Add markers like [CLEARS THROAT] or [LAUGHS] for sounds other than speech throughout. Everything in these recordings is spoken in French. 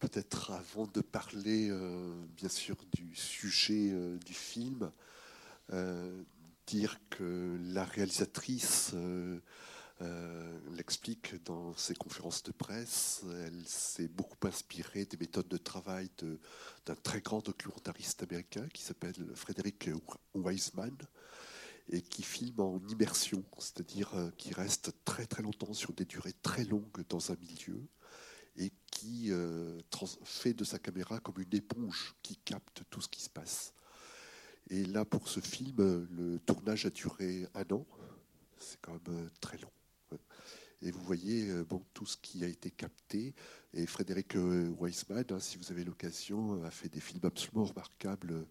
peut-être avant de parler, euh, bien sûr, du sujet euh, du film, dire que la réalisatrice l'explique dans ses conférences de presse. Elle s'est beaucoup inspirée des méthodes de travail d'un très grand documentariste américain qui s'appelle Frédéric Wiseman et qui filme en immersion, c'est-à-dire qui reste très très longtemps sur des durées très longues dans un milieu euh, fait de sa caméra comme une éponge qui capte tout ce qui se passe. Et là, pour ce film, le tournage a duré un an. C'est quand même euh, très long. Et vous voyez euh, bon, tout ce qui a été capté. Et Frédéric Weisman, hein, si vous avez l'occasion, a fait des films absolument remarquables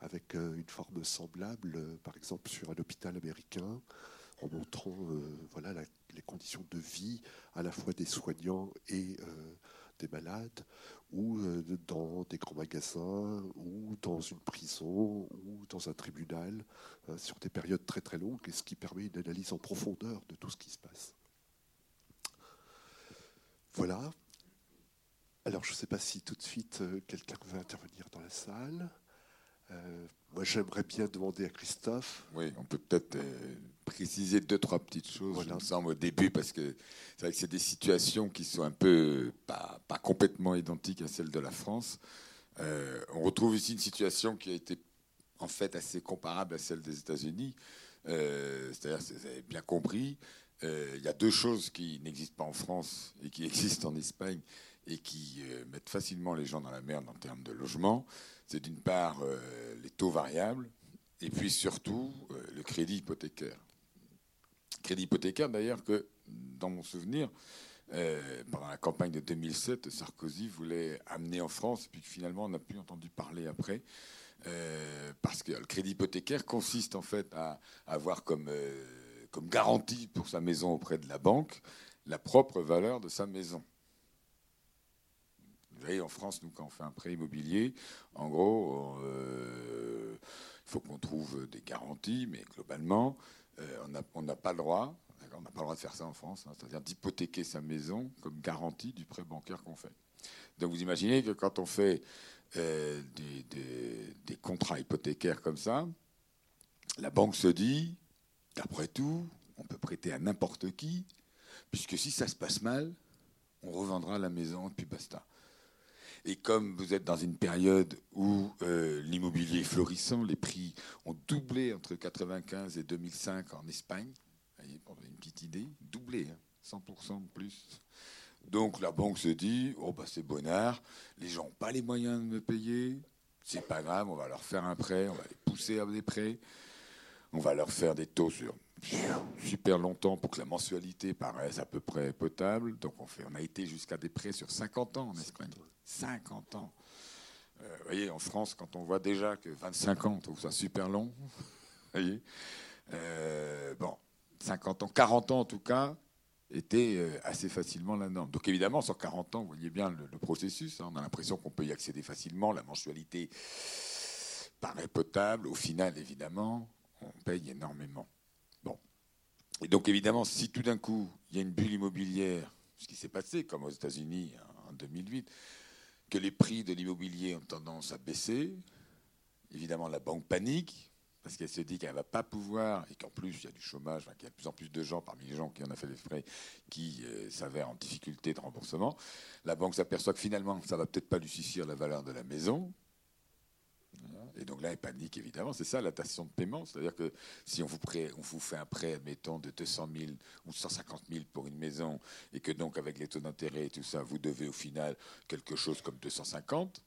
avec une forme semblable, par exemple sur un hôpital américain, en montrant voilà, les conditions de vie à la fois des soignants et euh, des malades, ou euh, dans des grands magasins, ou dans une prison, ou dans un tribunal, euh, sur des périodes très très longues, et ce qui permet une analyse en profondeur de tout ce qui se passe. Voilà. Alors je ne sais pas si tout de suite quelqu'un veut intervenir dans la salle. moi j'aimerais bien demander à Christophe. Oui, on peut peut-être préciser deux, trois petites choses, voilà. ensemble au début, parce que c'est vrai que c'est des situations qui sont un peu pas, pas complètement identiques à celles de la France. Euh, on retrouve ici une situation qui a été en fait assez comparable à celle des États-Unis. Euh, c'est-à-dire, vous avez bien compris, euh, il y a deux choses qui n'existent pas en France et qui [LAUGHS] existent en Espagne et qui mettent facilement les gens dans la merde en termes de logement. C'est d'une part les taux variables et puis surtout le crédit hypothécaire. Crédit hypothécaire, d'ailleurs, que dans mon souvenir, euh, pendant la campagne de 2007, Sarkozy voulait amener en France, puis finalement on n'a plus entendu parler après, euh, parce que le crédit hypothécaire consiste en fait à avoir comme, euh, comme garantie pour sa maison auprès de la banque la propre valeur de sa maison. Vous voyez, en France, nous, quand on fait un prêt immobilier, en gros, il faut qu'on trouve des garanties, mais globalement, euh, on n'a pas le droit, on n'a pas le droit de faire ça en France, hein, c'est-à-dire d'hypothéquer sa maison comme garantie du prêt bancaire qu'on fait. Donc vous imaginez que quand on fait euh, des, contrats hypothécaires comme ça, la banque se dit, d'après tout, on peut prêter à n'importe qui, puisque si ça se passe mal, on revendra la maison et puis basta. Et comme vous êtes dans une période où euh, l'immobilier est florissant, les prix ont doublé entre 1995 et 2005 en Espagne, voyez, pour une petite idée, doublé, 100% hein, de plus. Donc la banque se dit, oh bah c'est bonnard, les gens n'ont pas les moyens de me payer, c'est pas grave, on va leur faire un prêt, on va les pousser à des prêts, on va leur faire des taux sur super longtemps pour que la mensualité paraisse à peu près potable. Donc on, a été jusqu'à des prêts sur 50 ans en Espagne. 50 ans. Euh, vous voyez, en France, quand on voit déjà que 25 ans, on trouve ça super long. [LAUGHS] Euh, Bon, 50 ans, 40 ans en tout cas, était euh, assez facilement la norme. Donc évidemment, sur 40 ans, vous voyez bien le, processus. Hein. on a l'impression qu'on peut y accéder facilement. La mensualité paraît potable. Au final, évidemment, on paye énormément. Et donc évidemment, si tout d'un coup, il y a une bulle immobilière, ce qui s'est passé, comme aux États-Unis en 2008, que les prix de l'immobilier ont tendance à baisser. Évidemment, la banque panique parce qu'elle se dit qu'elle ne va pas pouvoir, et qu'en plus il y a du chômage, qu'il y a de plus en plus de gens parmi les gens qui en ont fait des frais qui euh, s'avèrent en difficulté de remboursement. La banque s'aperçoit que finalement, ça ne va peut-être pas lui suffire la valeur de la maison, et donc là, elle panique, évidemment. C'est ça la de paiement. C'est-à-dire que si on vous, fait un prêt, admettons, de 200 000 ou 150 000 pour une maison, et que donc avec les taux d'intérêt et tout ça, vous devez au final quelque chose comme 250,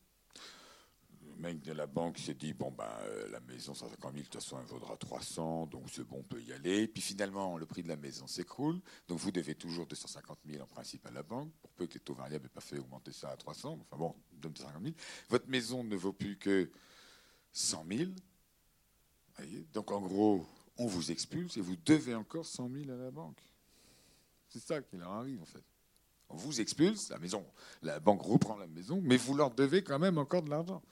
le mec de la banque s'est dit bon ben la maison 150 000 de toute façon elle vaudra 300 donc c'est bon on peut y aller puis finalement le prix de la maison s'écroule donc vous devez toujours 250 000 en principe à la banque pour peu que les taux variables n'aient pas fait augmenter ça à 300 enfin bon donne 250 000 votre maison ne vaut plus que 100 000. Donc en gros, on vous expulse et vous devez encore 100 000 à la banque. C'est ça qui leur arrive en fait. On vous expulse, la maison, la banque reprend la maison, mais vous leur devez quand même encore de l'argent.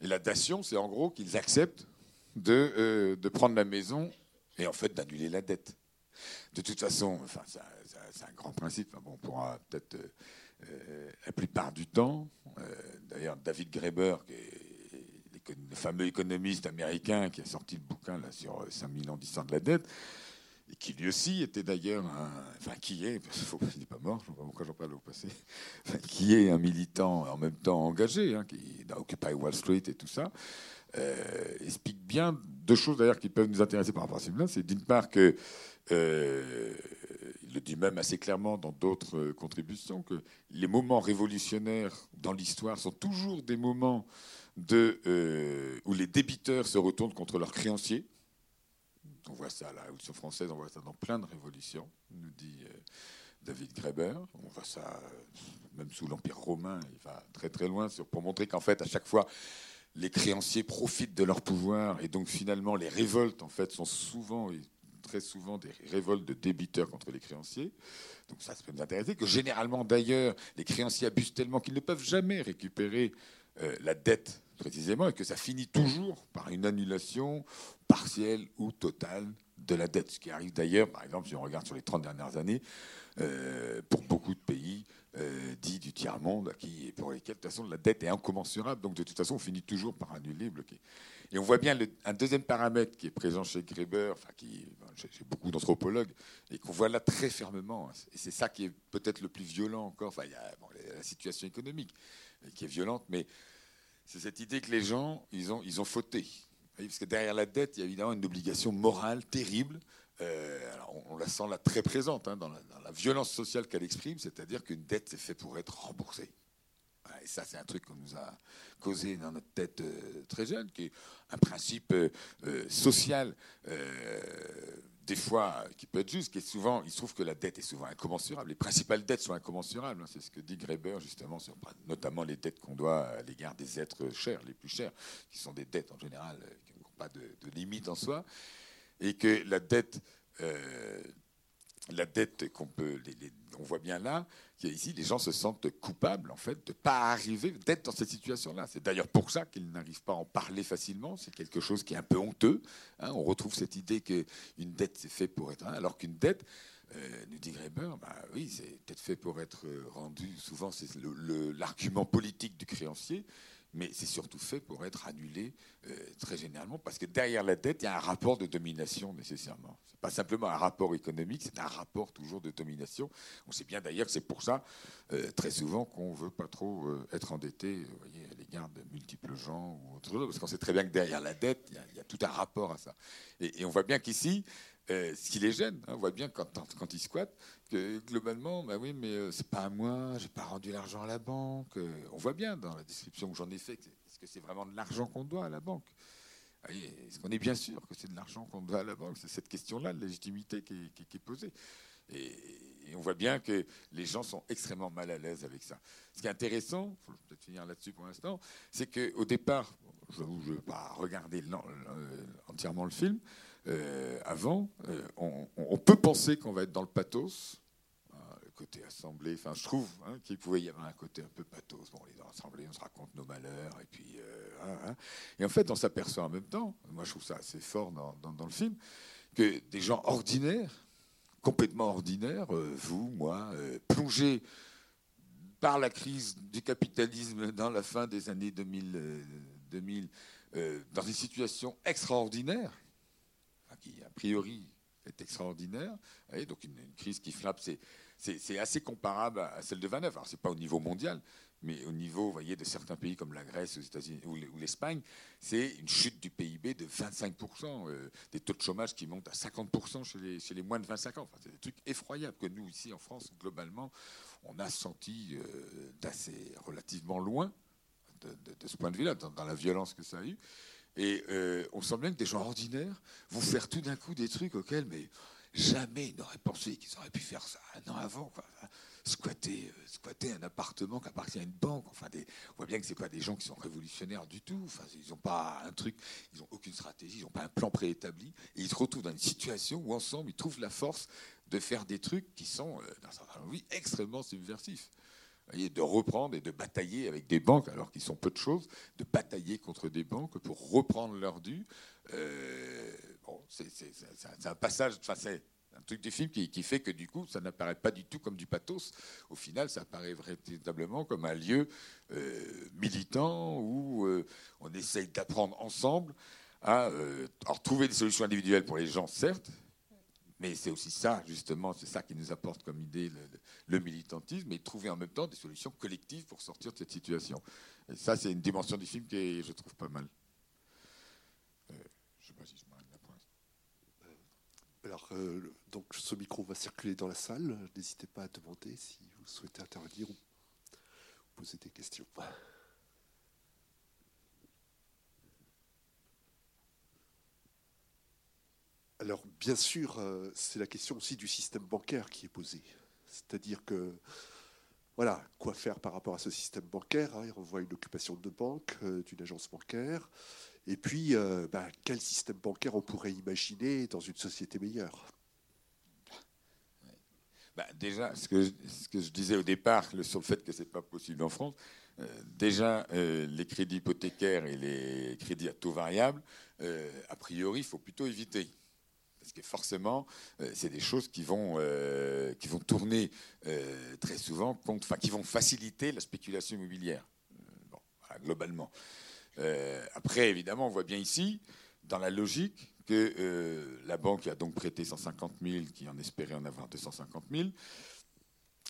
Et la dation, c'est en gros qu'ils acceptent de, euh, prendre la maison et en fait d'annuler la dette. De toute façon, enfin, c'est un grand principe. Bon, on pourra peut-être euh, la plupart du temps. D'ailleurs, David Graeber, le fameux économiste américain qui a sorti le bouquin là, sur 5000 ans d'histoire de la dette, et qui lui aussi était d'ailleurs un, enfin qui est, il n'est pas mort, je ne pas pourquoi j'en parle au passé, [LAUGHS] qui est un militant en même temps engagé, hein, qui a occupé Wall Street et tout ça, euh, explique bien deux choses d'ailleurs qui peuvent nous intéresser par rapport à ce film-là. C'est d'une part que euh, dit même assez clairement dans d'autres contributions que les moments révolutionnaires dans l'histoire sont toujours des moments de, euh, où les débiteurs se retournent contre leurs créanciers on voit ça, la Révolution française, on voit ça dans plein de révolutions, nous dit euh, David Graeber. On voit ça euh, même sous l'Empire romain, il va très très loin pour montrer qu'en fait, à chaque fois, les créanciers profitent de leur pouvoir et donc finalement, les révoltes en fait sont souvent très souvent des révoltes de débiteurs contre les créanciers. Donc ça, ça peut nous intéresser. Que généralement, d'ailleurs, les créanciers abusent tellement qu'ils ne peuvent jamais récupérer euh, la dette précisément, et que ça finit toujours par une annulation partielle ou totale de la dette. Ce qui arrive d'ailleurs, par exemple, si on regarde sur les 30 dernières années, euh, pour beaucoup de pays euh, dits du tiers-monde, qui, pour lesquels, de toute façon, la dette est incommensurable. Donc, de toute façon, on finit toujours par annuler, bloquer. Et on voit bien un deuxième paramètre qui est présent chez Greber, enfin, qui, chez, beaucoup d'anthropologues, et qu'on voit là très fermement. Et c'est ça qui est peut-être le plus violent encore. Enfin, il y a la situation économique qui est violente, mais c'est cette idée que les gens, ils ont, ils ont fauté. Parce que derrière la dette, il y a évidemment une obligation morale terrible. Euh, on, la sent là très présente hein, dans, la, violence sociale qu'elle exprime, c'est-à-dire qu'une dette, c'est fait pour être remboursée. Et ça, c'est un truc qu'on nous a causé dans notre tête euh, très jeune, qui est un principe euh, social des fois, qui peut être juste, qui est souvent, il se trouve que la dette est souvent incommensurable. Les principales dettes sont incommenssurables. Hein. c'est ce que dit Graeber, justement, sur notamment les dettes qu'on doit à l'égard des êtres chers, les plus chers, qui sont des dettes en général qui n'ont pas de, limite en soi. Et que la dette, euh, la dette qu'on peut, on voit bien là, qu'ici les gens se sentent coupables en fait de pas arriver d'être dans cette situation-là. C'est d'ailleurs pour ça qu'ils n'arrivent pas à en parler facilement. C'est quelque chose qui est un peu honteux. Hein. On retrouve cette idée qu'une dette c'est fait pour être, alors qu'une dette, euh, nous dit Graeber, bah oui, c'est peut-être fait pour être rendu. Souvent, c'est l'argument politique du créancier mais c'est surtout fait pour être annulé euh, très généralement, parce que derrière la dette, il y a un rapport de domination nécessairement. Ce n'est pas simplement un rapport économique, c'est un rapport toujours de domination. On sait bien d'ailleurs que c'est pour ça, euh, très souvent, qu'on ne veut pas trop euh, être endetté vous voyez, à l'égard de multiples gens, ou autre chose, parce qu'on sait très bien que derrière la dette, il y a, tout un rapport à ça. Et, on voit bien qu'ici, ce qui les gêne, hein, on voit bien quand, quand ils squattent, que globalement, bah oui, mais euh, c'est pas à moi, j'ai pas rendu l'argent à la banque. Euh, on voit bien dans la description que j'en ai fait, est-ce que c'est vraiment de l'argent qu'on doit à la banque? Est-ce qu'on est bien sûr que c'est de l'argent qu'on doit à la banque? C'est cette question-là de légitimité qui est, posée. Et, on voit bien que les gens sont extrêmement mal à l'aise avec ça. Ce qui est intéressant, il faut peut-être finir là-dessus pour l'instant, c'est qu'au départ, je ne vais pas regarder entièrement le film, euh, avant, euh, on, peut penser qu'on va être dans le pathos, hein, le côté assemblée. Enfin, je trouve hein, qu'il pouvait y avoir un côté un peu pathos. Bon, on est dans l'assemblée, on se raconte nos malheurs, et puis, euh, hein, et en fait, on s'aperçoit en même temps. Moi, je trouve ça assez fort dans, le film que des gens ordinaires, complètement ordinaires, vous, moi, plongés par la crise du capitalisme dans la fin des années 2000, 2000 dans une situation extraordinaire qui a priori est extraordinaire. Donc une, crise qui frappe, c'est assez comparable à celle de 29. Alors c'est pas au niveau mondial, mais au niveau, voyez, de certains pays comme la Grèce, aux États-Unis ou l'Espagne, c'est une chute du PIB de 25%, euh, des taux de chômage qui montent à 50% chez les, moins de 25 ans. Enfin, c'est des trucs effroyables que nous ici en France, globalement, on a senti euh, d'assez relativement loin de, ce point de vue-là, dans la violence que ça a eu. Et euh, on sent bien que des gens ordinaires vont faire tout d'un coup des trucs auxquels mais jamais ils n'auraient pensé qu'ils auraient pu faire ça un an avant. Squatter, euh, squatter, un appartement qui appartient à une banque. Enfin, on voit bien que ce pas des gens qui sont révolutionnaires du tout. Enfin, ils n'ont pas un truc, ils n'ont aucune stratégie, ils n'ont pas un plan préétabli. Et ils se retrouvent dans une situation où ensemble, ils trouvent la force de faire des trucs qui sont, euh, dans certains extrêmement subversifs de reprendre et de batailler avec des banques, alors qu'ils sont peu de choses, de batailler contre des banques pour reprendre leur dû. Euh, bon, c'est un passage, enfin, un truc du film qui, fait que du coup, ça n'apparaît pas du tout comme du pathos. Au final, ça apparaît véritablement comme un lieu euh, militant où euh, on essaye d'apprendre ensemble à euh, trouver des solutions individuelles pour les gens, certes, mais c'est aussi ça, justement, c'est ça qui nous apporte comme idée militantisme, et trouver en même temps des solutions collectives pour sortir de cette situation. Et ça, c'est une dimension du film que je trouve pas mal. je sais pas si je alors, euh, donc, ce micro va circuler dans la salle. N'hésitez pas à demander si vous souhaitez intervenir ou poser des questions. Alors, bien sûr, euh, c'est la question aussi du système bancaire qui est posée. C'est-à-dire que, voilà, quoi faire par rapport à ce système bancaire hein, On voit une occupation de banque, euh, d'une agence bancaire. Et puis, euh, bah, quel système bancaire on pourrait imaginer dans une société meilleure? Bah, Déjà, ce que, je disais au départ sur le fait que ce n'est pas possible en France, euh, déjà, les crédits hypothécaires et les crédits à taux variable, a priori, il faut plutôt éviter. Parce que forcément, c'est des choses qui vont, vont tourner très souvent qui vont faciliter la spéculation immobilière, globalement. Euh, après, évidemment, on voit bien ici, dans la logique, que euh, la banque a donc prêté 150 000, qui en espérait en avoir 250 000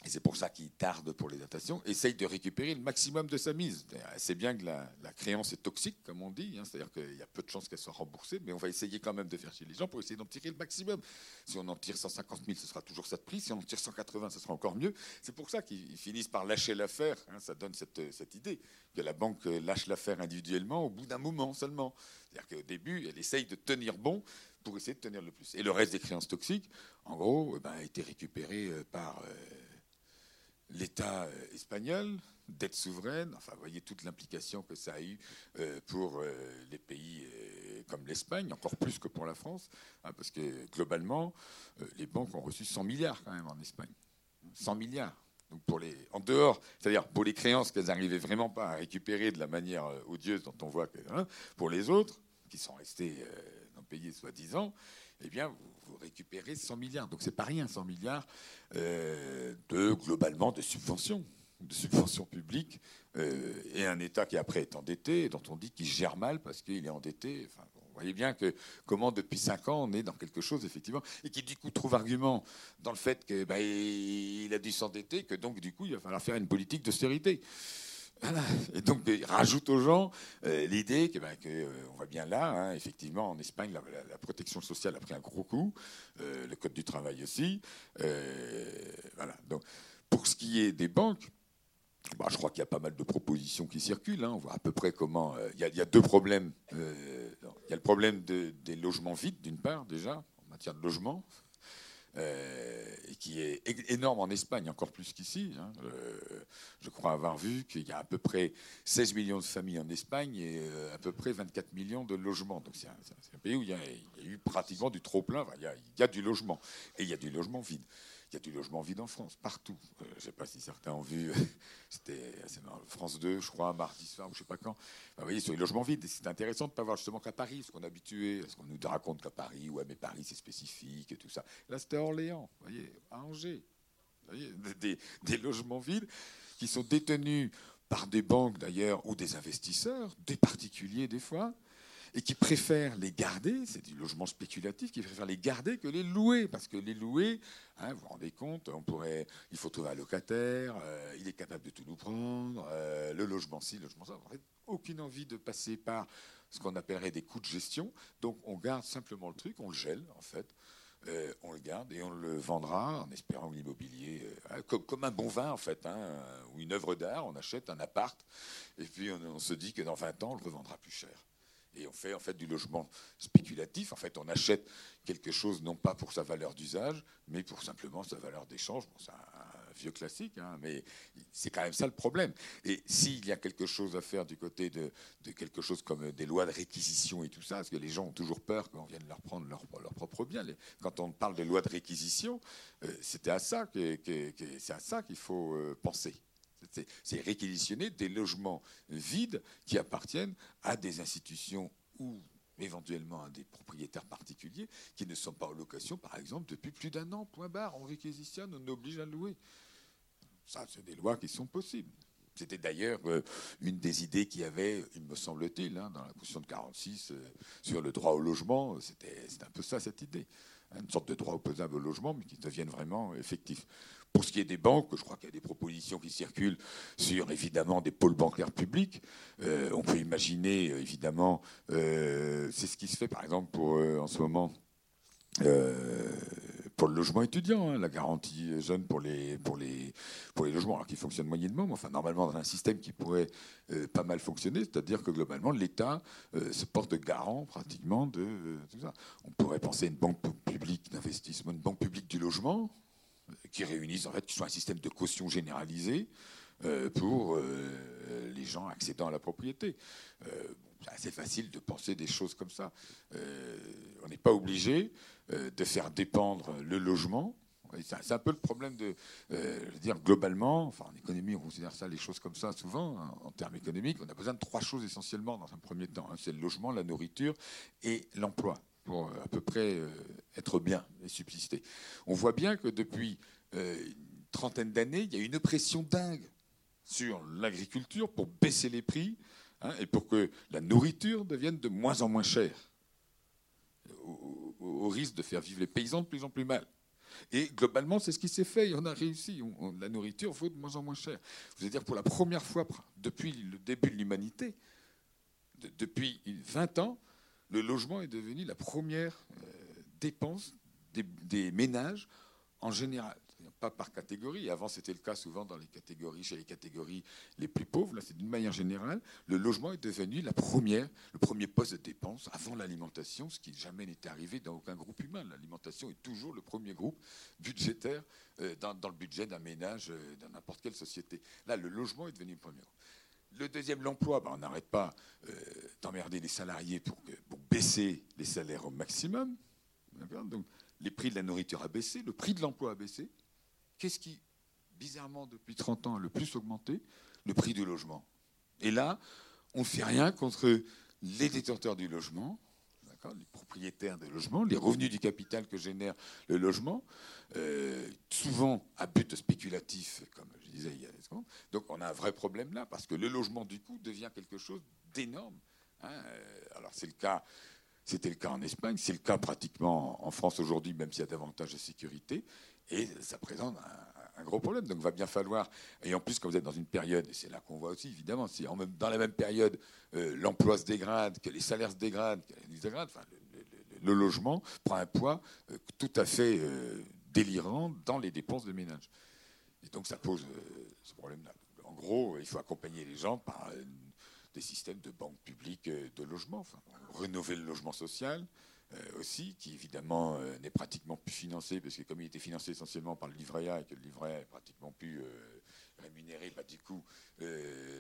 et c'est pour ça qu'il tarde pour les datations, essaye de récupérer le maximum de sa mise. C'est bien que la, créance est toxique, comme on dit, hein, c'est-à-dire qu'il y a peu de chances qu'elle soit remboursée, mais on va essayer quand même de faire chez les gens pour essayer d'en tirer le maximum. Si on en tire 150 000, ce sera toujours ça de prix. Si on en tire 180, ce sera encore mieux. C'est pour ça qu'ils finissent par lâcher l'affaire. Hein, ça donne cette, idée que la banque lâche l'affaire individuellement au bout d'un moment seulement. C'est-à-dire qu'au début, elle essaye de tenir bon pour essayer de tenir le plus. Et le reste des créances toxiques, en gros, eh ben, a été récupéré euh, par... Euh, l'État euh, espagnol, dette souveraine, enfin, vous voyez toute l'implication que ça a eu euh, pour euh, les pays comme l'Espagne, encore plus que pour la France, hein, parce que globalement, les banques ont reçu 100 milliards quand même en Espagne. 100 milliards. Donc pour les, en dehors, c'est-à-dire pour les créances qu'elles n'arrivaient vraiment pas à récupérer de la manière odieuse dont on voit que, hein, pour les autres, qui sont restés non payés soi-disant, eh bien, vous, récupérez 100 milliards. Donc, c'est pas rien, 100 milliards euh, de, globalement, de subventions, de subventions publiques, euh, et un État qui, après, est endetté, et dont on dit qu'il gère mal parce qu'il est endetté. Enfin, vous voyez bien que comment, depuis 5 ans, on est dans quelque chose, effectivement, et qui, du coup, trouve argument dans le fait qu'il bah, a dû s'endetter, que donc, du coup, il va falloir faire une politique d'austérité. Et donc, il rajoute aux gens euh, l'idée que, ben, euh, bien là, hein, effectivement, en Espagne, la, protection sociale a pris un gros coup, euh, le code du travail aussi. voilà. Donc, pour ce qui est des banques, bah, je crois qu'il y a pas mal de propositions qui circulent. Hein. On voit à peu près comment. Il y, a deux problèmes. Il y a le problème des logements vides, d'une part, déjà, en matière de logement. Euh, qui est énorme en Espagne, encore plus qu'ici. Hein. je crois avoir vu qu'il y a à peu près 16 millions de familles en Espagne et euh, à peu près 24 millions de logements. Donc c'est un, pays où il y, a, eu pratiquement du trop-plein. il, y a du logement. Et il y a du logement vide. Il y a du logement vide en France, partout. Euh, je ne sais pas si certains ont vu, [LAUGHS] c'était France 2, je crois, mardi soir, ou je ne sais pas quand. vous voyez, sur les logements vides, c'est intéressant de ne pas voir justement qu'à Paris, ce qu'on est habitué, ce qu'on nous raconte qu'à Paris, ouais, mais Paris c'est spécifique et tout ça. Là, c'était à Orléans, vous voyez, à Angers. Vous voyez, des logements vides qui sont détenus par des banques d'ailleurs ou des investisseurs, des particuliers des fois, et qui préfèrent les garder, c'est du logement spéculatif, qui préfèrent les garder que les louer, parce que les louer, hein, vous vous rendez compte, on pourrait, il faut trouver un locataire, euh, il est capable de tout nous prendre, euh, le logement ci, le logement ça, en fait, aucune envie de passer par ce qu'on appellerait des coûts de gestion, donc on garde simplement le truc, on le gèle en fait, euh, on le garde et on le vendra en espérant que l'immobilier, comme, un bon vin en fait, hein, ou une œuvre d'art, on achète un appart et puis on, on, se dit que dans 20 ans on le revendra plus cher et on fait en fait du logement spéculatif. En fait, on achète quelque chose non pas pour sa valeur d'usage, mais pour simplement sa valeur d'échange. C'est un vieux classique, hein, mais c'est quand même ça le problème. Et s'il y a quelque chose à faire du côté de, quelque chose comme des lois de réquisition et tout ça, parce que les gens ont toujours peur qu'on vienne leur prendre leur, propre bien. Quand on parle de lois de réquisition, euh, c'était à ça que, c'est à ça qu'il faut euh, penser. C'est réquisitionner des logements vides qui appartiennent à des institutions ou éventuellement à des propriétaires particuliers qui ne sont pas en location, par exemple, depuis plus d'un an, point barre. On réquisitionne, on oblige à louer. Ça, c'est des lois qui sont possibles. C'était d'ailleurs euh, une des idées qu'il y avait, il me semble-t-il, hein, dans la Constitution de 46 euh, sur le droit au logement. C'était un peu ça, cette idée. Une sorte de droit opposable au logement, mais qui devienne vraiment effectif. Pour ce qui est des banques, je crois qu'il y a des propositions qui circulent sur évidemment des pôles bancaires publics. Euh, on peut imaginer évidemment, c'est ce qui se fait par exemple pour en ce moment pour le logement étudiant, hein, la garantie jeune pour les, pour les, pour les logements, alors qui fonctionne moyennement, mais enfin normalement dans un système qui pourrait euh, pas mal fonctionner, c'est-à-dire que globalement l'État euh, se porte garant pratiquement de euh, tout ça. On pourrait penser à une banque publique d'investissement, une banque publique du logement, qui réunisse en fait, qui soit un système de caution généralisé pour les gens accédant à la propriété. c'est assez facile de penser des choses comme ça. on n'est pas obligé euh, de faire dépendre le logement. C'est un peu le problème de euh, dire globalement, enfin en économie on considère ça les choses comme ça souvent hein, en termes économiques. On a besoin de trois choses essentiellement dans un premier temps. Hein. c'est le logement, la nourriture et l'emploi pour euh, à peu près être bien et subsister. On voit bien que depuis une trentaine d'années, il y a une pression dingue sur l'agriculture pour baisser les prix hein, et pour que la nourriture devienne de moins en moins chère au, risque de faire vivre les paysans de plus en plus mal. Et globalement, c'est ce qui s'est fait. on a réussi. la nourriture vaut de moins en moins cher. Vous allez dire, pour la première fois depuis le début de l'humanité, depuis 20 ans, le logement est devenu la première euh, dépense des ménages en général pas par catégorie. Avant, c'était le cas souvent dans les catégories, chez les catégories les plus pauvres. Là, c'est d'une manière générale. Le logement est devenu le premier poste de dépense avant l'alimentation, ce qui jamais n'était arrivé dans aucun groupe humain. L'alimentation est toujours le premier groupe budgétaire euh, dans, le budget d'un ménage, euh, dans n'importe quelle société. Là, le logement est devenu le premier. Le deuxième, l'emploi, ben, on n'arrête pas euh, d'emmerder les salariés pour, baisser les salaires au maximum. Donc, les prix de la nourriture a baissé, le prix de l'emploi a baissé. Qu'est-ce qui, bizarrement, depuis 30 ans, a le plus augmenté? Le prix du logement. Et là, on ne fait rien contre les détenteurs du logement, les propriétaires des logements, les revenus du capital que génère le logement, euh, souvent à but spéculatif, comme je disais il y a des secondes. Donc on a un vrai problème là, parce que le logement, du coup, devient quelque chose d'énorme. Hein. Euh, alors c'est le cas. C'était le cas en Espagne, c'est le cas pratiquement en France aujourd'hui, même s'il y a davantage de sécurité. Et ça présente un, gros problème. Donc, il va bien falloir. Et en plus, quand vous êtes dans une période, et c'est là qu'on voit aussi, évidemment, si dans la même période, euh, l'emploi se dégrade, que les salaires se dégradent, que les dégradent, enfin, le, logement prend un poids euh, tout à fait euh, délirant dans les dépenses de ménage. Et donc, ça pose ce problème-là. En gros, il faut accompagner les gens par des systèmes de banques publiques de logement, enfin, rénover le logement social, euh, aussi, qui évidemment euh, n'est pratiquement plus financé, parce que comme il était financé essentiellement par le livret A et que le livret A est pratiquement plus euh, rémunéré, bah, du coup,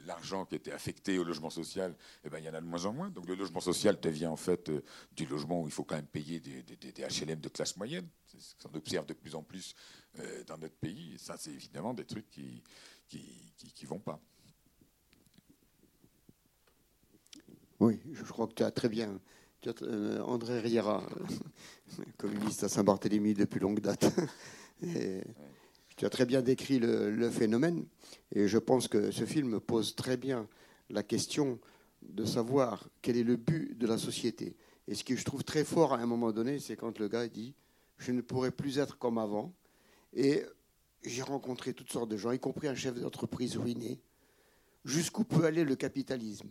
l'argent qui était affecté au logement social, eh ben, il y en a de moins en moins. Donc le logement social devient en fait du logement où il faut quand même payer des, HLM de classe moyenne. C'est ce qu'on observe de plus en plus dans notre pays. Et ça, c'est évidemment des trucs qui qui, qui, vont pas. Oui, je crois que tu as très bien André Riera, [LAUGHS] communiste à Saint-Barthélemy depuis longue date. tu as très bien décrit le, phénomène et je pense que ce film pose très bien la question de savoir quel est le but de la société. Et ce que je trouve très fort à un moment donné, c'est quand le gars dit Je ne pourrai plus être comme avant. Et j'ai rencontré toutes sortes de gens, y compris un chef d'entreprise ruiné. Jusqu'où peut aller le capitalisme?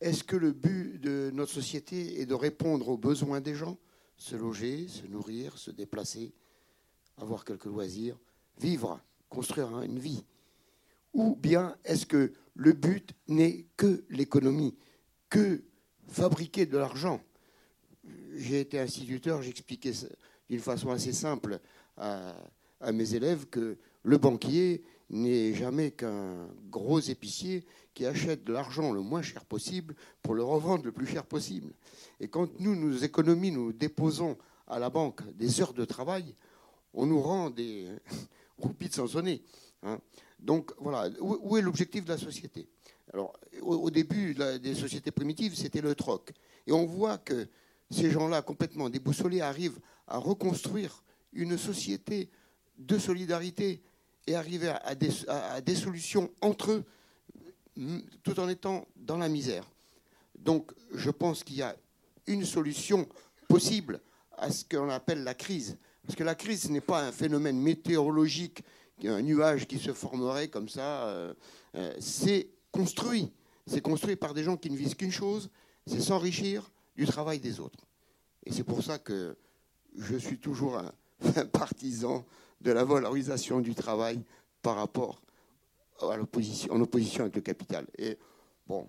Est-ce que le but de notre société est de répondre aux besoins des gens Se loger, se nourrir, se déplacer, avoir quelques loisirs, vivre, construire une vie? Ou bien est-ce que le but n'est que l'économie, que fabriquer de l'argent? J'ai été instituteur, j'expliquais d'une façon assez simple à, à mes élèves que le banquier n'est jamais qu'un gros épicier qui achète de l'argent le moins cher possible pour le revendre le plus cher possible. Et quand nous, nos économies, nous déposons à la banque des heures de travail, on nous rend des [LAUGHS] roupies de Sansonnet. Hein. Donc voilà, où est l'objectif de la société? Alors, au, début des sociétés primitives, c'était le troc. Et on voit que ces gens-là complètement déboussolés arrivent à reconstruire une société de solidarité et arriver à des, solutions entre eux tout en étant dans la misère. Donc je pense qu'il y a une solution possible à ce qu'on appelle la crise. Parce que la crise, ce n'est pas un phénomène météorologique, un nuage qui se formerait comme ça. Euh, euh, c'est construit. C'est construit par des gens qui ne visent qu'une chose, c'est s'enrichir du travail des autres. Et c'est pour ça que je suis toujours un, [LAUGHS] partisan de la valorisation du travail par rapport en opposition avec le capital. Bon,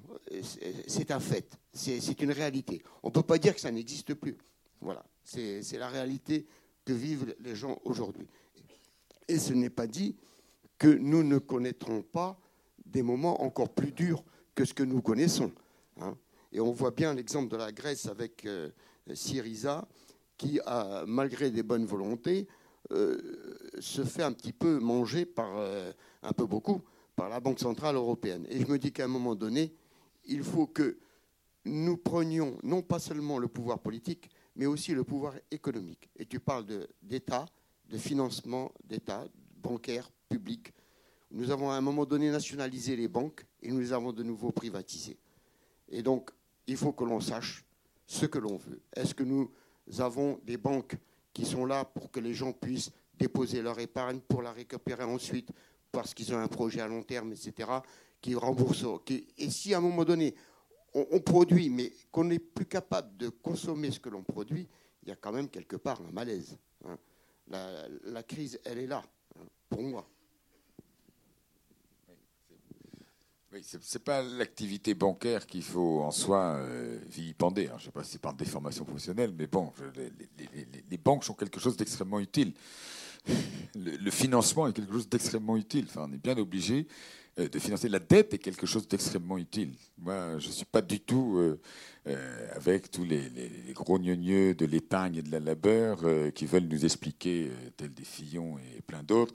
c'est un fait, c'est une réalité. On ne peut pas dire que ça n'existe plus. Voilà, c'est la réalité que vivent les gens aujourd'hui. Et ce n'est pas dit que nous ne connaîtrons pas des moments encore plus durs que ce que nous connaissons. Hein. Et on voit bien l'exemple de la Grèce avec euh, Syriza, qui, a, malgré des bonnes volontés, euh, se fait un petit peu manger par, euh, un peu beaucoup, par la Banque Centrale Européenne. Et je me dis qu'à un moment donné, il faut que nous prenions non pas seulement le pouvoir politique, mais aussi le pouvoir économique. Et tu parles d'État, de, financement d'État, bancaire, public. Nous avons à un moment donné nationalisé les banques et nous les avons de nouveau privatisées. Et donc, il faut que l'on sache ce que l'on veut. Est-ce que nous avons des banques qui sont là pour que les gens puissent déposer leur épargne pour la récupérer ensuite parce qu'ils ont un projet à long terme, etc., qui remboursent. et si à un moment donné, on, produit, mais qu'on n'est plus capable de consommer ce que l'on produit, il y a quand même quelque part un malaise. Hein. La, crise, elle est là, hein, pour moi. Oui, ce n'est pas l'activité bancaire qu'il faut en soi euh, vilipender. Hein. Je ne sais pas si c'est par déformation professionnelle, mais bon, les, banques sont quelque chose d'extrêmement utile. Le, financement est quelque chose d'extrêmement utile. Enfin, on est bien obligé euh, de financer la dette est quelque chose d'extrêmement utile. Moi, je ne suis pas du tout euh, euh, avec tous les, gros gneugneux de l'épargne et de la labeur qui veulent nous expliquer, tels des Fillon et plein d'autres,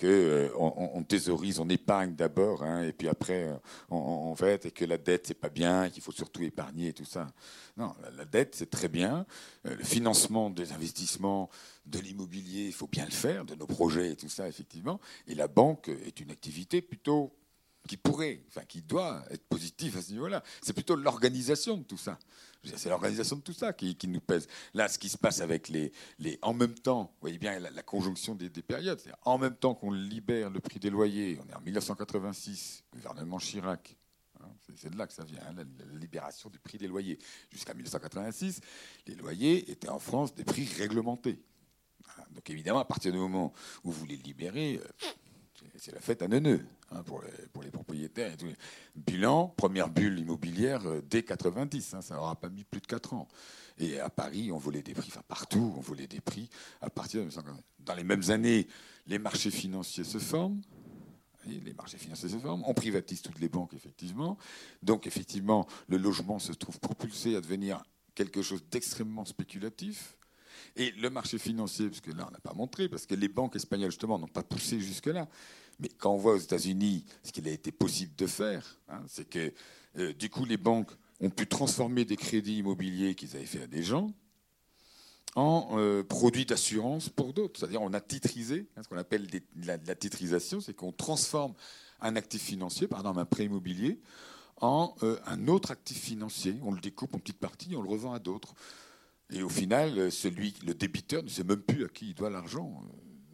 qu'on on thésaurise, on épargne d'abord, hein, et puis après on, fait, et que la dette c'est pas bien, qu'il faut surtout épargner et tout ça. Non, la, dette c'est très bien. le financement des investissements, de l'immobilier, il faut bien le faire, de nos projets et tout ça effectivement. Et la banque est une activité plutôt qui pourrait, enfin qui doit être positif à ce niveau-là. C'est plutôt l'organisation de tout ça. C'est l'organisation de tout ça qui, nous pèse. Là, ce qui se passe avec les, les en même temps, vous voyez bien la, conjonction des, périodes. En même temps qu'on libère le prix des loyers, on est en 1986, gouvernement Chirac. Hein, c'est de là que ça vient, hein, la, libération du prix des loyers. Jusqu'à 1986, les loyers étaient en France des prix réglementés. Donc évidemment, à partir du moment où vous les libérez, euh, c'est la fête à neuneux hein, pour, les, pour, les, propriétaires. Bilan, première bulle immobilière euh, dès 90, hein, ça n'aura pas mis plus de 4 ans. Et à Paris, on volait des prix, enfin partout, on volait des prix à partir de 1990. Dans les mêmes années, les marchés financiers se forment. Les marchés financiers se forment, on privatise toutes les banques, effectivement. Donc, effectivement, le logement se trouve propulsé à devenir quelque chose d'extrêmement spéculatif. Et le marché financier, parce que là, on n'a pas montré, parce que les banques espagnoles, justement, n'ont pas poussé jusque-là. Mais quand on voit aux États-Unis ce qu'il a été possible de faire, hein, c'est que euh, du coup, les banques ont pu transformer des crédits immobiliers qu'ils avaient fait à des gens en euh, produits d'assurance pour d'autres. C'est-à-dire, on a titrisé, hein, ce qu'on appelle la, titrisation, c'est qu'on transforme un actif financier, par exemple un prêt immobilier, en euh, un autre actif financier. On le découpe en petites parties, on le revend à d'autres. Et au final, celui, le débiteur ne sait même plus à qui il doit l'argent.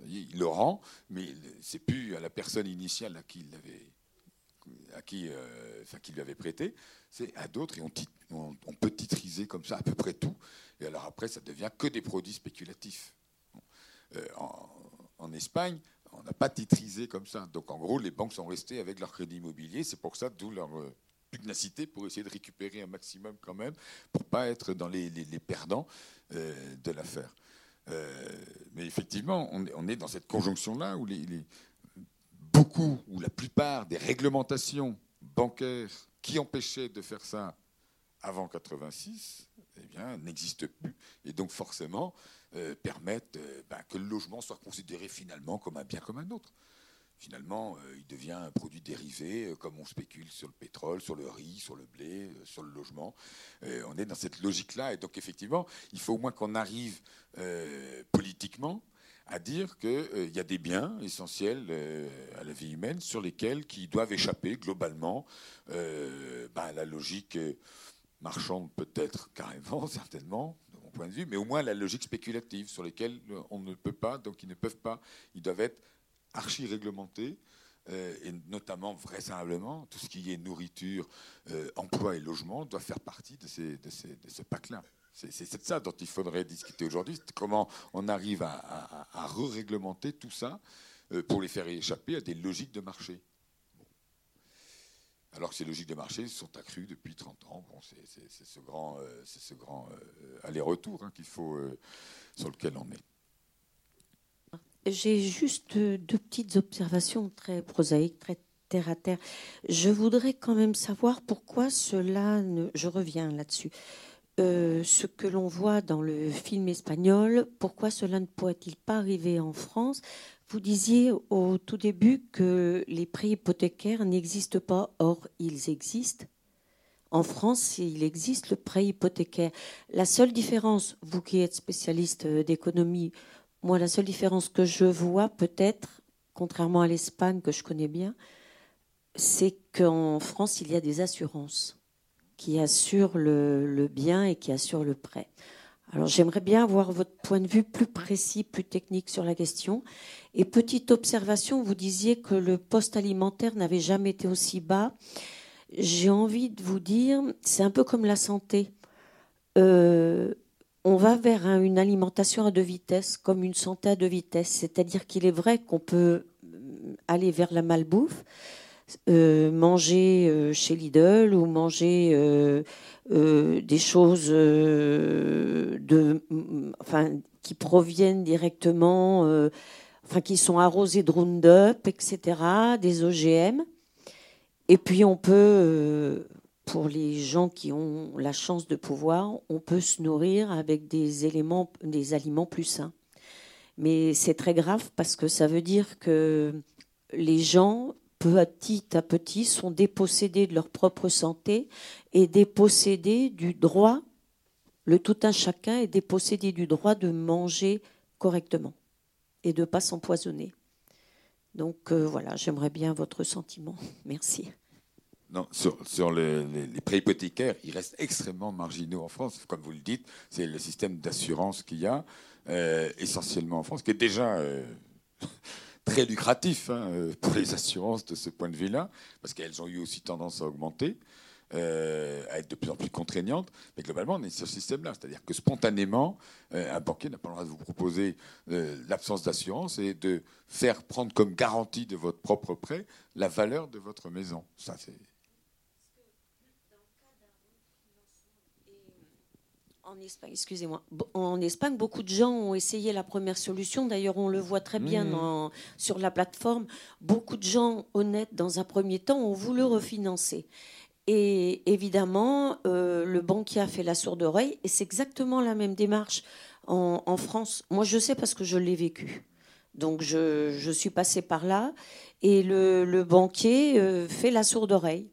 Il le rend, mais c'est plus à la personne initiale à qui il l'avait à qui, euh, enfin, qui lui avait prêté, c'est à d'autres et on, peut titriser comme ça à peu près tout. Et alors après, ça devient que des produits spéculatifs. Euh, en, Espagne, on n'a pas titrisé comme ça. Donc en gros, les banques sont restées avec leur crédit immobilier. C'est pour ça, d'où leur euh, pour essayer de récupérer un maximum quand même, pour pas être dans les, perdants de l'affaire. Euh, mais effectivement, on, est dans cette conjonction-là où beaucoup ou la plupart des réglementations bancaires qui empêchaient de faire ça avant 86 eh bien, n'existent plus et donc forcément euh, permettent euh, ben, que le logement soit considéré finalement comme un bien comme un autre. Finalement, euh, il devient un produit dérivé, euh, comme on spécule sur le pétrole, sur le riz, sur le blé, euh, sur le logement. on est dans cette logique-là. Et donc, effectivement, il faut au moins qu'on arrive politiquement à dire qu'il y a des biens essentiels à la vie humaine sur lesquels qui doivent échapper globalement bah, à la logique marchande peut-être carrément, [LAUGHS] certainement, de mon point de vue, mais au moins la logique spéculative sur lesquels on ne peut pas, donc ils ne peuvent pas, ils doivent être archi-réglementés, euh, et notamment vraisemblablement tout ce qui est nourriture, euh, emploi et logement doit faire partie de, ce pack-là. C'est de ça dont il faudrait discuter aujourd'hui, comment on arrive à, à, re-réglementer tout ça euh, pour les faire échapper à des logiques de marché. Alors que ces logiques de marché sont accrues depuis 30 ans. Bon, c'est ce grand, ce grand aller-retour hein, qu'il faut, sur lequel on est. J'ai juste deux petites observations très prosaïques, très terre à terre. Je voudrais quand même savoir pourquoi cela ne. Je reviens là-dessus. Euh, ce que l'on voit dans le film espagnol, pourquoi cela ne pourrait-il pas arriver en France? Vous disiez au tout début que les prix hypothécaires n'existent pas, or ils existent. En France, il existe le prêt hypothécaire. La seule différence, vous qui êtes spécialiste d'économie, moi, la seule différence que je vois, peut-être, contrairement à l'Espagne que je connais bien, c'est qu'en France, il y a des assurances qui assurent le, bien et qui assurent le prêt. Alors j'aimerais bien avoir votre point de vue plus précis, plus technique sur la question. Et petite observation, vous disiez que le poste alimentaire n'avait jamais été aussi bas. J'ai envie de vous dire, c'est un peu comme la santé. Euh, on va vers une alimentation à deux vitesses, comme une santé à deux vitesses. C'est-à-dire qu'il est vrai qu'on peut euh, aller vers la malbouffe, euh, manger euh, chez Lidl ou manger des choses qui proviennent directement, enfin, qui sont arrosées de Roundup, etc., des OGM. Et puis on peut pour les gens qui ont la chance de pouvoir, on peut se nourrir avec des éléments, des aliments plus sains. Mais c'est très grave parce que ça veut dire que les gens, petit à petit, sont dépossédés de leur propre santé et dépossédés du droit, le tout un chacun est dépossédé du droit de manger correctement et de ne pas s'empoisonner. Donc euh, voilà, j'aimerais bien votre sentiment. [LAUGHS] Merci. Non, sur, les, prêts hypothécaires, ils restent extrêmement marginaux en France. Comme vous le dites, c'est le système d'assurance qu'il y a, euh, essentiellement en France, qui est déjà euh, [LAUGHS] très lucratif hein, euh, pour les assurances de ce point de vue-là, parce qu'elles ont eu aussi tendance à augmenter. à être de plus en plus contraignantes, mais globalement, on est sur ce système-là. C'est-à-dire que spontanément, un banquier n'a pas le droit de vous proposer l'absence d'assurance et de faire prendre comme garantie de votre propre prêt la valeur de votre maison. Ça, c'est En Espagne, excusez-moi. En Espagne, beaucoup de gens ont essayé la première solution. D'ailleurs, on le voit très bien mmh. sur la plateforme. Beaucoup de gens honnêtes, dans un premier temps, ont voulu refinancer. Et évidemment, euh, le banquier a fait la sourde oreille. Et c'est exactement la même démarche en, France. Moi, je sais parce que je l'ai vécu. Donc, je, suis passée par là. Et le, banquier euh, fait la sourde oreille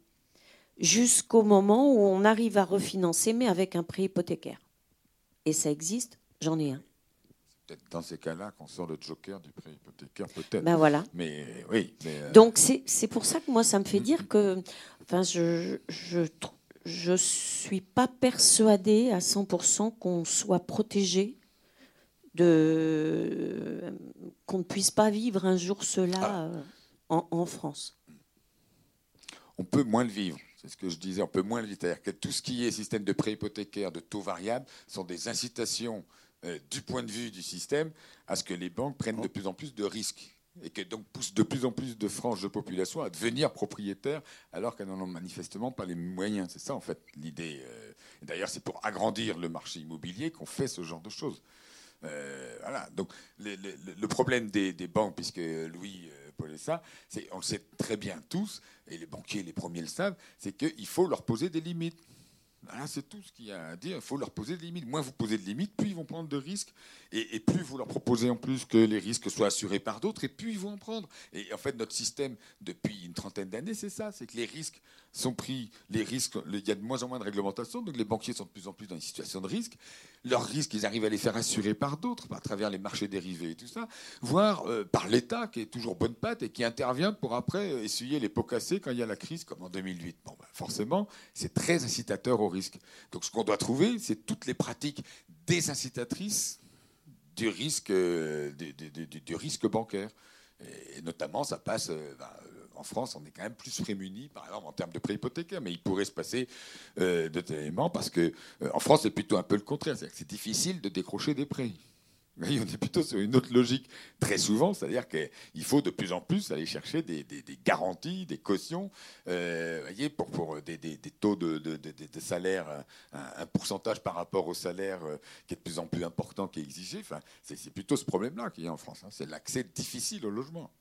jusqu'au moment où on arrive à refinancer, mais avec un prêt hypothécaire. Et ça existe, j'en ai un. Peut-être dans ces cas-là qu'on sort le joker du prêt hypothécaire, peut-être. Ben voilà. Mais oui. Euh, Donc c'est pour ça que moi, ça me fait dire que enfin, je je, je suis pas persuadée à 100% qu'on soit protégé de qu'on ne puisse pas vivre un jour cela ah. euh, en, en France. On peut moins le vivre. C'est ce que je disais, on peut moins. C'est-à-dire que tout ce qui est système de prêt hypothécaire, de taux variables, sont des incitations euh, du point de vue du système à ce que les banques prennent de plus en plus de risques et que donc poussent de plus en plus de franges de population à devenir propriétaires alors qu'elles n'en ont manifestement pas les moyens. C'est ça en fait l'idée. Euh. D'ailleurs, c'est pour agrandir le marché immobilier qu'on fait ce genre de choses. Euh, voilà. Donc le, problème des, banques, puisque Louis on le sait très bien tous, et les banquiers les premiers le savent, c'est qu'il faut leur poser des limites. c'est tout ce qu'il y a à dire. Il faut leur poser des limites. Moins vous posez de limites, plus ils vont prendre de risques. Et, plus vous leur proposez en plus que les risques soient assurés par d'autres, et plus ils vont en prendre. Et en fait, notre système, depuis une trentaine d'années, c'est ça. C'est que les risques sont pris, les risques, il y a de moins en moins de réglementation, donc les banquiers sont de plus en plus dans une situation de risque. Leurs risques, ils arrivent à les faire assurer par d'autres, à travers les marchés dérivés et tout ça, voire euh, par l'État qui est toujours bonne patte et qui intervient pour après euh, essuyer les pots cassés quand il y a la crise, comme en 2008. Bon, ben, forcément, c'est très incitateur au risque. Donc ce qu'on doit trouver, c'est toutes les pratiques désincitatrices du risque, euh, du, risque bancaire. Et notamment, ça passe. Ben, en France, on est quand même plus prémunis, par exemple, en termes de prêts hypothécaires. Mais il pourrait se passer euh, d'autres éléments parce que euh, en France, c'est plutôt un peu le contraire. C'est-à-dire que c'est difficile de décrocher des prêts. on est plutôt sur une autre logique très souvent, c'est-à-dire qu'il faut de plus en plus aller chercher des, garanties, des cautions, euh, voyez, pour, des, taux de, de, salaire, un, pourcentage par rapport au salaire euh, qui est de plus en plus important, qui est exigé. C'est plutôt ce problème-là qu'il y a en France. Hein. C'est l'accès difficile au logement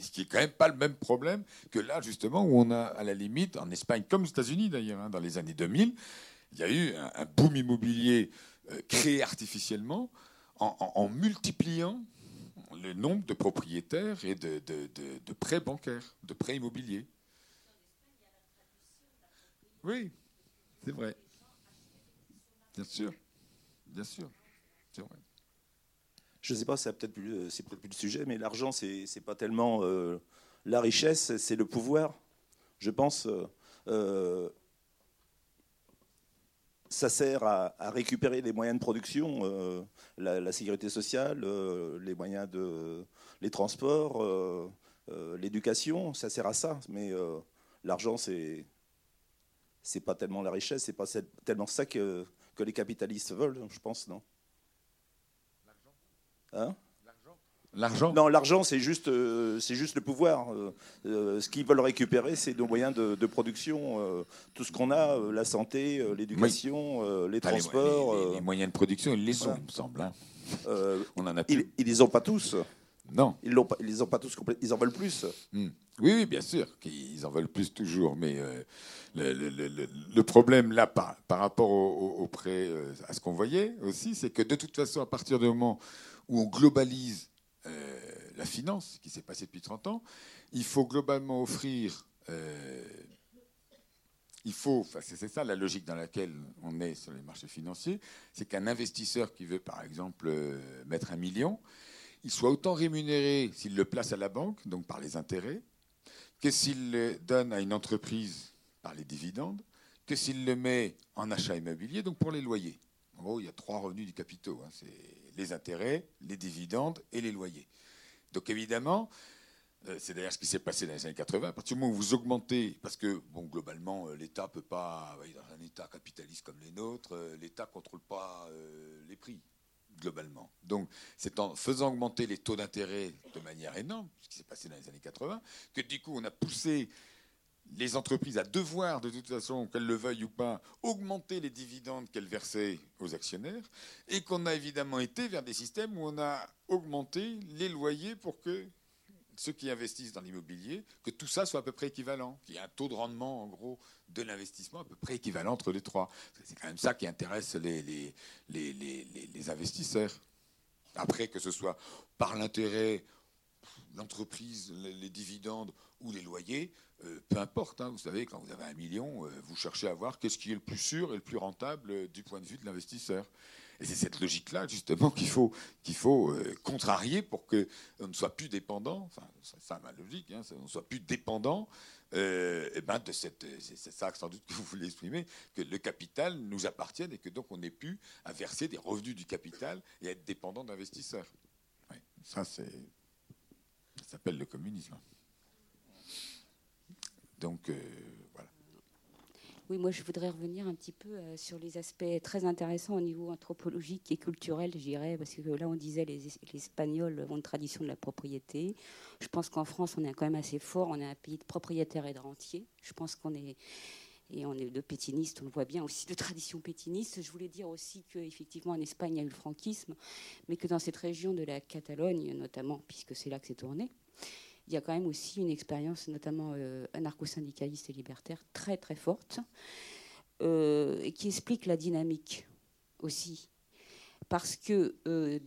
ce qui est quand même pas le même problème que là, justement, où on a, à la limite, en Espagne, comme aux États-Unis d'ailleurs, hein, dans les années 2000, il y a eu un, boom immobilier euh, créé artificiellement en, multipliant le nombre de propriétaires et de, de, prêts bancaires, de prêts immobiliers. Oui, c'est vrai. Bien sûr, bien sûr. C'est vrai je ne sais pas, c'est peut-être plus, euh, c'est peut-être plus le sujet, mais l'argent, c'est n'est pas tellement euh, la richesse, c'est le pouvoir. Je pense, euh, ça sert à, récupérer les moyens de production, la, sécurité sociale, les moyens de, les transports, l'éducation, ça sert à ça. Mais l'argent, c'est c'est pas tellement la richesse, c'est pas tellement ça que, que les capitalistes veulent, je pense, non. Hein L'argent? Non, l'argent, c'est juste, euh, c'est juste le pouvoir. Euh, euh, ce qu'ils veulent récupérer, c'est nos moyens de, production. tout ce qu'on a, la santé, l'éducation, les transports. Les, moyens de production, ils les ont, il me semble. Hein. On en a plus. Ils, ne les ont pas tous. Non. Ils ne les ont pas tous Ils en veulent plus. Hmm. Oui, oui, bien sûr. Ils en veulent plus toujours. Mais le, problème là, par, par rapport au, prêt, à ce qu'on voyait aussi, c'est que de toute façon, à partir du moment où on globalise euh, la finance, qui s'est passé depuis 30 ans, il faut globalement offrir. Euh, il faut, c'est ça la logique dans laquelle on est sur les marchés financiers, c'est qu'un investisseur qui veut par exemple euh, mettre un million, il soit autant rémunéré s'il le place à la banque, donc par les intérêts, que s'il le donne à une entreprise par les dividendes, que s'il le met en achat immobilier, donc pour les loyers. En gros, il y a trois revenus du capitaux. Hein, c'est les intérêts, les dividendes et les loyers. Donc évidemment, euh, c'est d'ailleurs ce qui s'est passé dans les années 80. À partir du moment où vous augmentez, parce que globalement, euh, l'État peut pas, dans un État capitaliste comme les nôtres, euh, l'État contrôle pas les prix globalement. Donc c'est en faisant augmenter les taux d'intérêt de manière énorme, ce qui s'est passé dans les années 80, que du coup on a poussé les entreprises à devoir, de toute façon, qu'elles le veuillent ou pas, augmenter les dividendes qu'elles versaient aux actionnaires, et qu'on a évidemment été vers des systèmes où on a augmenté les loyers pour que ceux qui investissent dans l'immobilier, que tout ça soit à peu près équivalent, qu'il y ait un taux de rendement, en gros, de l'investissement à peu près équivalent entre les trois. C'est quand même ça qui intéresse les, les, investisseurs. Après, que ce soit par l'intérêt, l'entreprise, les dividendes ou les loyers, euh, peu importe, hein, vous savez, quand vous avez un million, euh, vous cherchez à voir qu'est-ce qui est le plus sûr et le plus rentable euh, du point de vue de l'investisseur. Et c'est cette logique-là, justement, qu'il faut, faut contrarier pour qu'on ne soit plus dépendant, enfin, c'est ça ma logique, hein, on ne soit plus dépendant et ben de cette, c'est ça sans doute que vous voulez exprimer, que le capital nous appartienne et que donc on n'ait plus à verser des revenus du capital et être dépendant d'investisseurs. ça, c'est, s'appelle le communisme. Donc, euh, voilà. Oui, moi je voudrais revenir un petit peu euh, sur les aspects très intéressants au niveau anthropologique et culturel, je dirais, parce que là on disait les, les Espagnols ont une tradition de la propriété. Je pense qu'en France on est quand même assez fort, on est un pays de propriétaires et de rentiers. Je pense qu'on est et on est de pétinistes, on le voit bien aussi de tradition pétiniste. Je voulais dire aussi qu'effectivement en Espagne il y a eu le franquisme, mais que dans cette région de la Catalogne notamment, puisque c'est là que c'est tourné, il y a quand même aussi une expérience, notamment euh, anarcho-syndicaliste et libertaire, très très forte. et qui explique la dynamique aussi. Parce que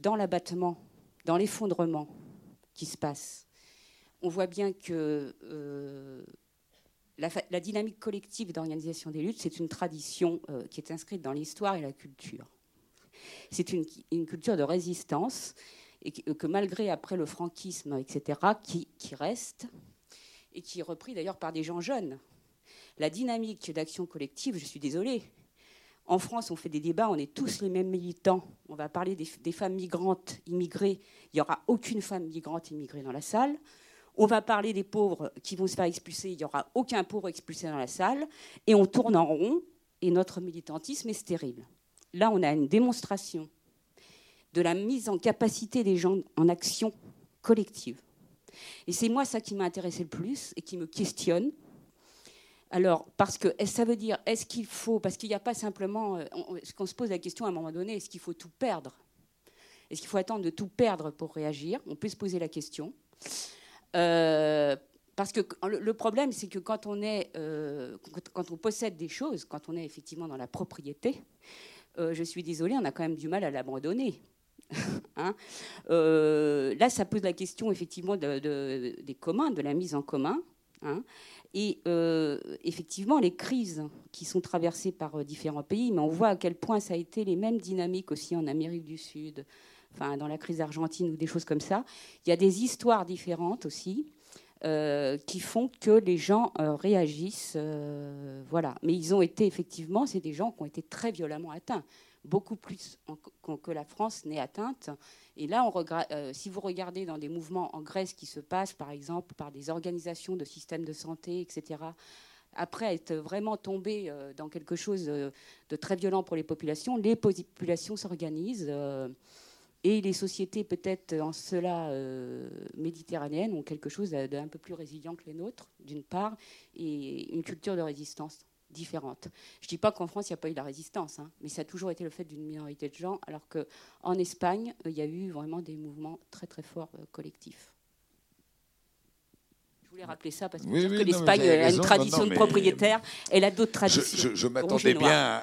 dans l'abattement, dans l'effondrement qui se passe, on voit bien que la, dynamique collective d'organisation des luttes, c'est une tradition qui est inscrite dans l'histoire et la culture. C'est une, culture de résistance et que, malgré après le franquisme, etc., qui, reste et qui est repris d'ailleurs par des gens jeunes. La dynamique d'action collective, je suis désolée, en France, on fait des débats, on est tous les mêmes militants. On va parler des, femmes migrantes, immigrées. Il n'y aura aucune femme migrante immigrée dans la salle. On va parler des pauvres qui vont se faire expulser. Il n'y aura aucun pauvre expulsé dans la salle. Et on tourne en rond. Et notre militantisme est stérile. Là, on a une démonstration de la mise en capacité des gens en action collective. Et c'est moi ça qui m'a intéressé le plus et qui me questionne. Alors, parce que ça veut dire, est-ce qu'il faut, parce qu'il n'y a pas simplement, est-ce qu'on se pose la question à un moment donné, est-ce qu'il faut tout perdre? Est-ce qu'il faut attendre de tout perdre pour réagir? On peut se poser la question. Euh, parce que le problème, c'est que quand on, est, euh, quand on possède des choses, quand on est effectivement dans la propriété, euh, je suis désolée, on a quand même du mal à l'abandonner. [LAUGHS] Hein. Euh, là, ça pose la question effectivement des communs, de la mise en commun. Hein. Et euh, effectivement, les crises qui sont traversées par différents pays, mais on voit à quel point ça a été les mêmes dynamiques aussi en Amérique du Sud, enfin dans la crise argentine ou des choses comme ça. Il y a des histoires différentes aussi. qui font que les gens réagissent. voilà. Mais ils ont été effectivement, c'est des gens qui ont été très violemment atteints beaucoup plus que la France n'est atteinte. Et là, euh, si vous regardez dans des mouvements en Grèce qui se passent, par exemple, par des organisations de systèmes de santé, etc., après être vraiment tombé euh, dans quelque chose euh, de très violent pour les populations, les populations s'organisent. et les sociétés, peut-être en cela méditerranéennes, ont quelque chose d'un peu plus résilient que les nôtres, d'une part, et une culture de résistance différentes. Je ne dis pas qu'en France, il n'y a pas eu la résistance, hein, mais ça a toujours été le fait d'une minorité de gens, alors qu'en Espagne, il y a eu vraiment des mouvements très très forts euh, collectifs. Je voulais rappeler ça parce que, l'Espagne a une tradition de propriétaire, elle a d'autres traditions. Je, m'attendais bien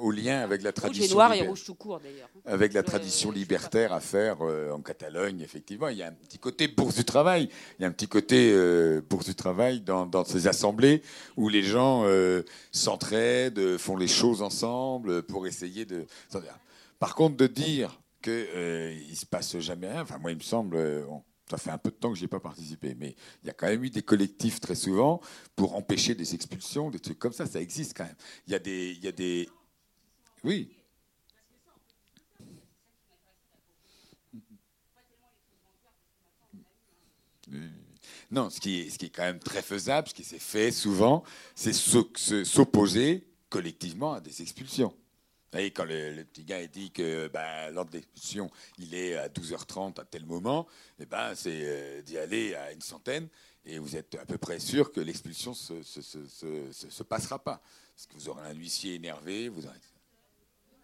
au lien avec la tradition. Rouge et noir et rouge tout court d'ailleurs. Avec la tradition libertaire à faire euh, en Catalogne, effectivement. Il y a un petit côté bourse du travail. Il y a un petit côté euh, bourse du travail dans, ces assemblées où les gens euh, s'entraident, font les choses ensemble pour essayer de. Par contre, de dire qu'il ne se passe jamais rien, enfin, moi, il me semble. Ça fait un peu de temps que je n'y ai pas participé, mais il y a quand même eu des collectifs très souvent pour empêcher des expulsions, des trucs comme ça. Ça existe quand même. Il y a des, il y a des, oui. Non, ce qui, est, ce qui est quand même très faisable, ce qui s'est fait souvent, c'est s'opposer collectivement à des expulsions. Et quand le, petit gars dit que ben, l'ordre d'expulsion, il est à 12h30 à tel moment, eh ben, c'est euh, d'y aller à une centaine, et vous êtes à peu près sûr que l'expulsion ne se, se, passera pas. Parce que vous aurez un huissier énervé, vous aurez...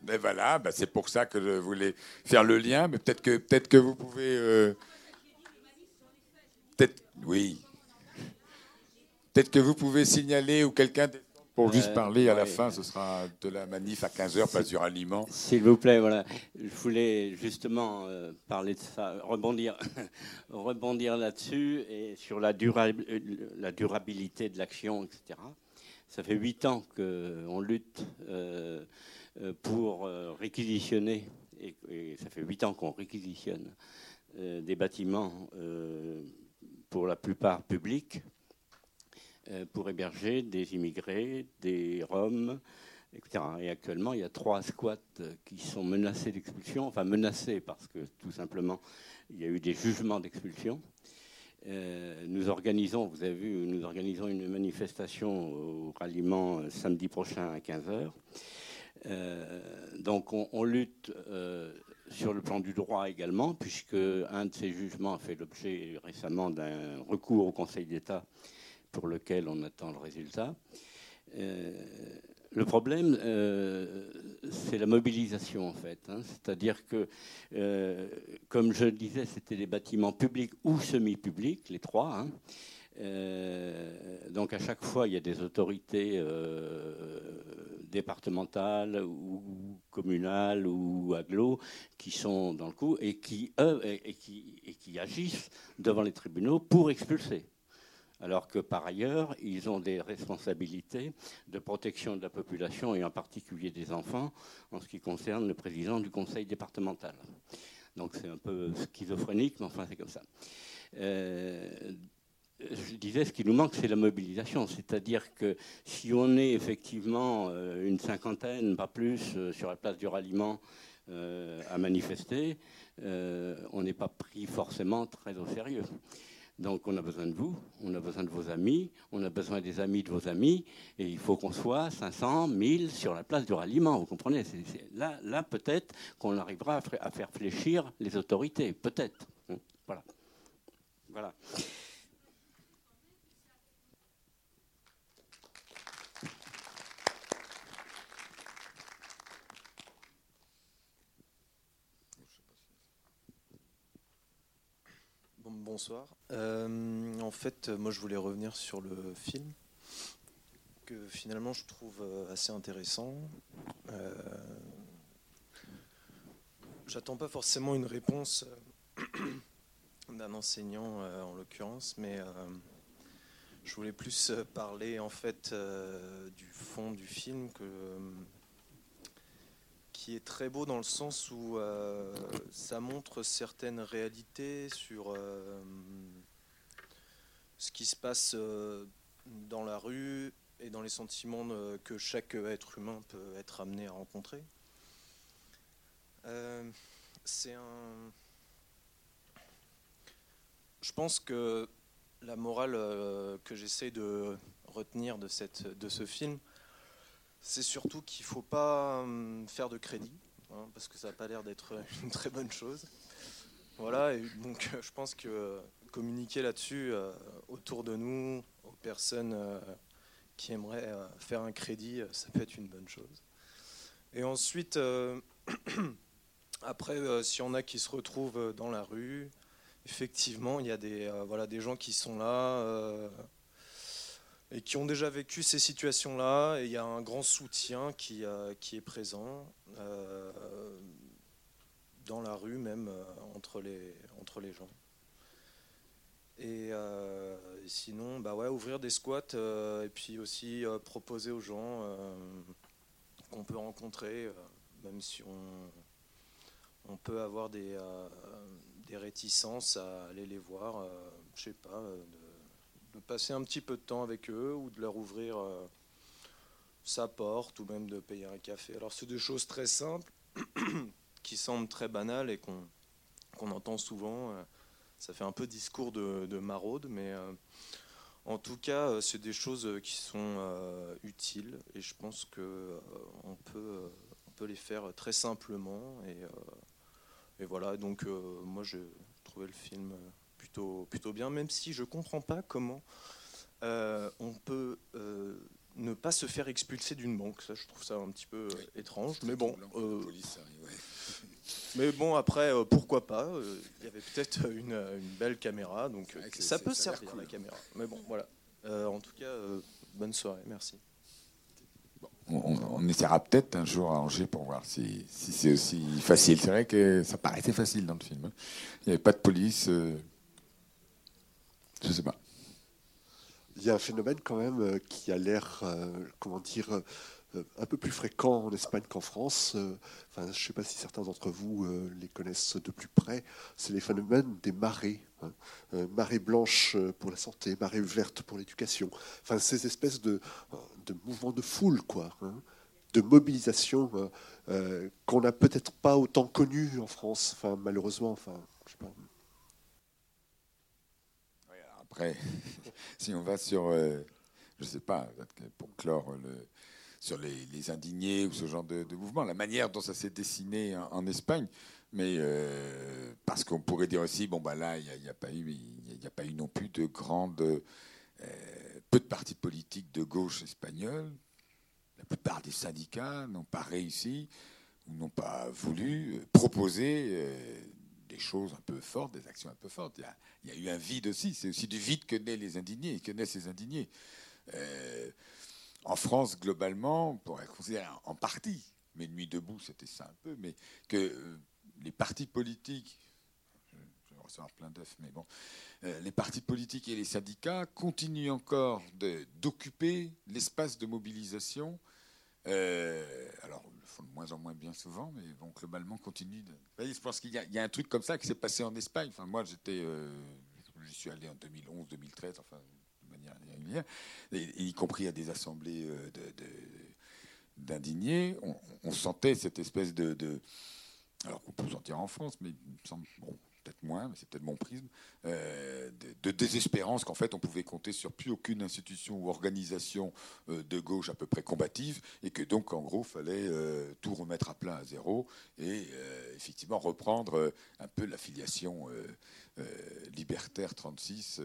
Mais voilà, ben, c'est pour ça que je voulais faire le lien, mais peut-être que, peut que vous pouvez... Euh, peut-être, oui. Peut-être que vous pouvez signaler ou quelqu'un pour juste euh, parler à la fin, ce sera de la manif à 15h, place du ralliement. S'il vous plaît, voilà. Je voulais justement euh, parler de ça, rebondir, [LAUGHS] rebondir là-dessus et sur la, la durabilité de l'action, etc. Ça fait huit ans qu'on lutte euh, pour réquisitionner, et, ça fait huit ans qu'on réquisitionne des bâtiments pour la plupart publics euh, pour héberger des immigrés, des Roms, etc. Et actuellement, il y a trois squats qui sont menacés d'expulsion, enfin menacés parce que tout simplement, il y a eu des jugements d'expulsion. Euh, nous organisons, vous avez vu, nous organisons une manifestation au ralliement euh, samedi prochain à 15h. donc on, lutte sur le plan du droit également, puisque un de ces jugements a fait l'objet récemment d'un recours au Conseil d'État pour lequel on attend le résultat. Euh, le problème, euh, c'est la mobilisation, en fait. Hein. C'est-à-dire que, euh, comme je le disais, c'était des bâtiments publics ou semi-publics, les trois. Hein. donc à chaque fois, il y a des autorités départementales ou communales ou agglo qui sont dans le coup et et qui agissent devant les tribunaux pour expulser alors que par ailleurs, ils ont des responsabilités de protection de la population et en particulier des enfants en ce qui concerne le président du conseil départemental. Donc c'est un peu schizophrénique, mais enfin c'est comme ça. Euh, je disais, ce qui nous manque, c'est la mobilisation. C'est-à-dire que si on est effectivement euh, une cinquantaine, pas plus, euh, sur la place du ralliement à manifester, on n'est pas pris forcément très au sérieux. Donc on a besoin de vous, on a besoin de vos amis, on a besoin des amis de vos amis, et il faut qu'on soit 500, 1000 sur la place du ralliement, vous comprenez? Là, là peut-être qu'on arrivera à faire fléchir les autorités, peut-être. Hein, voilà. Voilà. Bonsoir. Euh, en fait, moi, je voulais revenir sur le film que finalement je trouve euh, assez intéressant. Euh, j'attends pas forcément une réponse [COUGHS] d'un enseignant en l'occurrence, mais je voulais plus parler en fait du fond du film que qui est très beau dans le sens où euh, ça montre certaines réalités sur euh, ce qui se passe euh, dans la rue et dans les sentiments que chaque être humain peut être amené à rencontrer. c'est un. Je pense que la morale que j'essaie de retenir de, cette, de ce film, c'est surtout qu'il ne faut pas hum, faire de crédit, hein, parce que ça n'a pas l'air d'être [LAUGHS] une très bonne chose. Voilà, et donc je pense que communiquer là-dessus euh, autour de nous, aux personnes euh, qui aimeraient euh, faire un crédit, ça peut être une bonne chose. Et ensuite, [CLEARS THROAT] après, s'il y en a qui se retrouvent dans la rue, effectivement, il y a des, voilà, des gens qui sont là et qui ont déjà vécu ces situations-là. Et il y a un grand soutien qui, euh, qui est présent euh, dans la rue, même euh, entre, les, entre les gens. Et, sinon, bah ouais, ouvrir des squats et puis aussi proposer aux gens qu'on peut rencontrer, même si on, peut avoir des, des réticences à aller les voir, je sais pas, passer un petit peu de temps avec eux ou de leur ouvrir euh, sa porte ou même de payer un café. Alors c'est des choses très simples [CLEARS THROAT] qui semblent très banales et qu'on entend souvent. Euh, ça fait un peu discours de, maraude, mais euh, en tout cas, c'est des choses qui sont utiles et je pense qu'on on peut, les faire très simplement. Et, et voilà, donc moi j'ai trouvé le film plutôt, bien, même si je ne comprends pas comment euh, on peut euh, ne pas se faire expulser d'une banque. Ça, je trouve ça un petit peu euh, étrange. Mais bon, [LAUGHS] mais bon, après, pourquoi pas Il y avait peut-être une, belle caméra, donc ça peut servir la caméra. Mais bon, voilà. en tout cas, bonne soirée, merci. on, essaiera peut-être un jour à Angers pour voir si, si c'est aussi facile. C'est vrai que ça paraissait facile dans le film. Hein. Il n'y avait pas de police. Je sais pas. Il y a un phénomène quand même euh, qui a l'air, euh, comment dire, euh, un peu plus fréquent en Espagne qu'en France. Enfin, je ne sais pas si certains d'entre vous les connaissent de plus près. C'est les phénomènes des marées. Hein. marée blanche pour la santé, marée verte pour l'éducation. Enfin, ces espèces de, de mouvements de foule, quoi. Hein, de mobilisation qu'on n'a peut-être pas autant connu en France. Enfin, malheureusement. Enfin, sais pas. Après, [LAUGHS] si on va sur, euh, je ne sais pas, pour clore sur les, indignés ou ce genre de, mouvement, la manière dont ça s'est dessiné en, Espagne, mais euh, parce qu'on pourrait dire aussi, bon, bah là, il n'y a, pas eu, non plus de grandes, euh, peu de partis politiques de gauche espagnols. La plupart des syndicats n'ont pas réussi ou n'ont pas voulu proposer des choses un peu fortes, des actions un peu fortes. Il y a, eu un vide aussi. C'est aussi du vide que naissent les indignés, que naissent les indignés. Euh, en France, globalement, on pourrait considérer en partie, mais Nuit debout, c'était ça un peu, mais que euh, les partis politiques, je vais recevoir plein d'œufs, mais bon, euh, les partis politiques et les syndicats continuent encore d'occuper l'espace de mobilisation. Euh, alors, ils le font de moins en moins bien souvent, mais bon, globalement, continuent. De... je pense qu'il y, a un truc comme ça qui s'est passé en Espagne. Enfin, moi, j'étais, j'y suis allé en 2011, 2013, enfin, y compris à des assemblées euh, d'indignés. On, sentait cette espèce de, alors qu'on peut sentir en France, mais il me semble, peut-être moins, mais c'est peut-être mon prisme, euh, de, désespérance qu'en fait on pouvait compter sur plus aucune institution ou organisation euh, de gauche à peu près combative, et que donc en gros fallait tout remettre à plat à zéro et effectivement reprendre un peu l'affiliation libertaire 36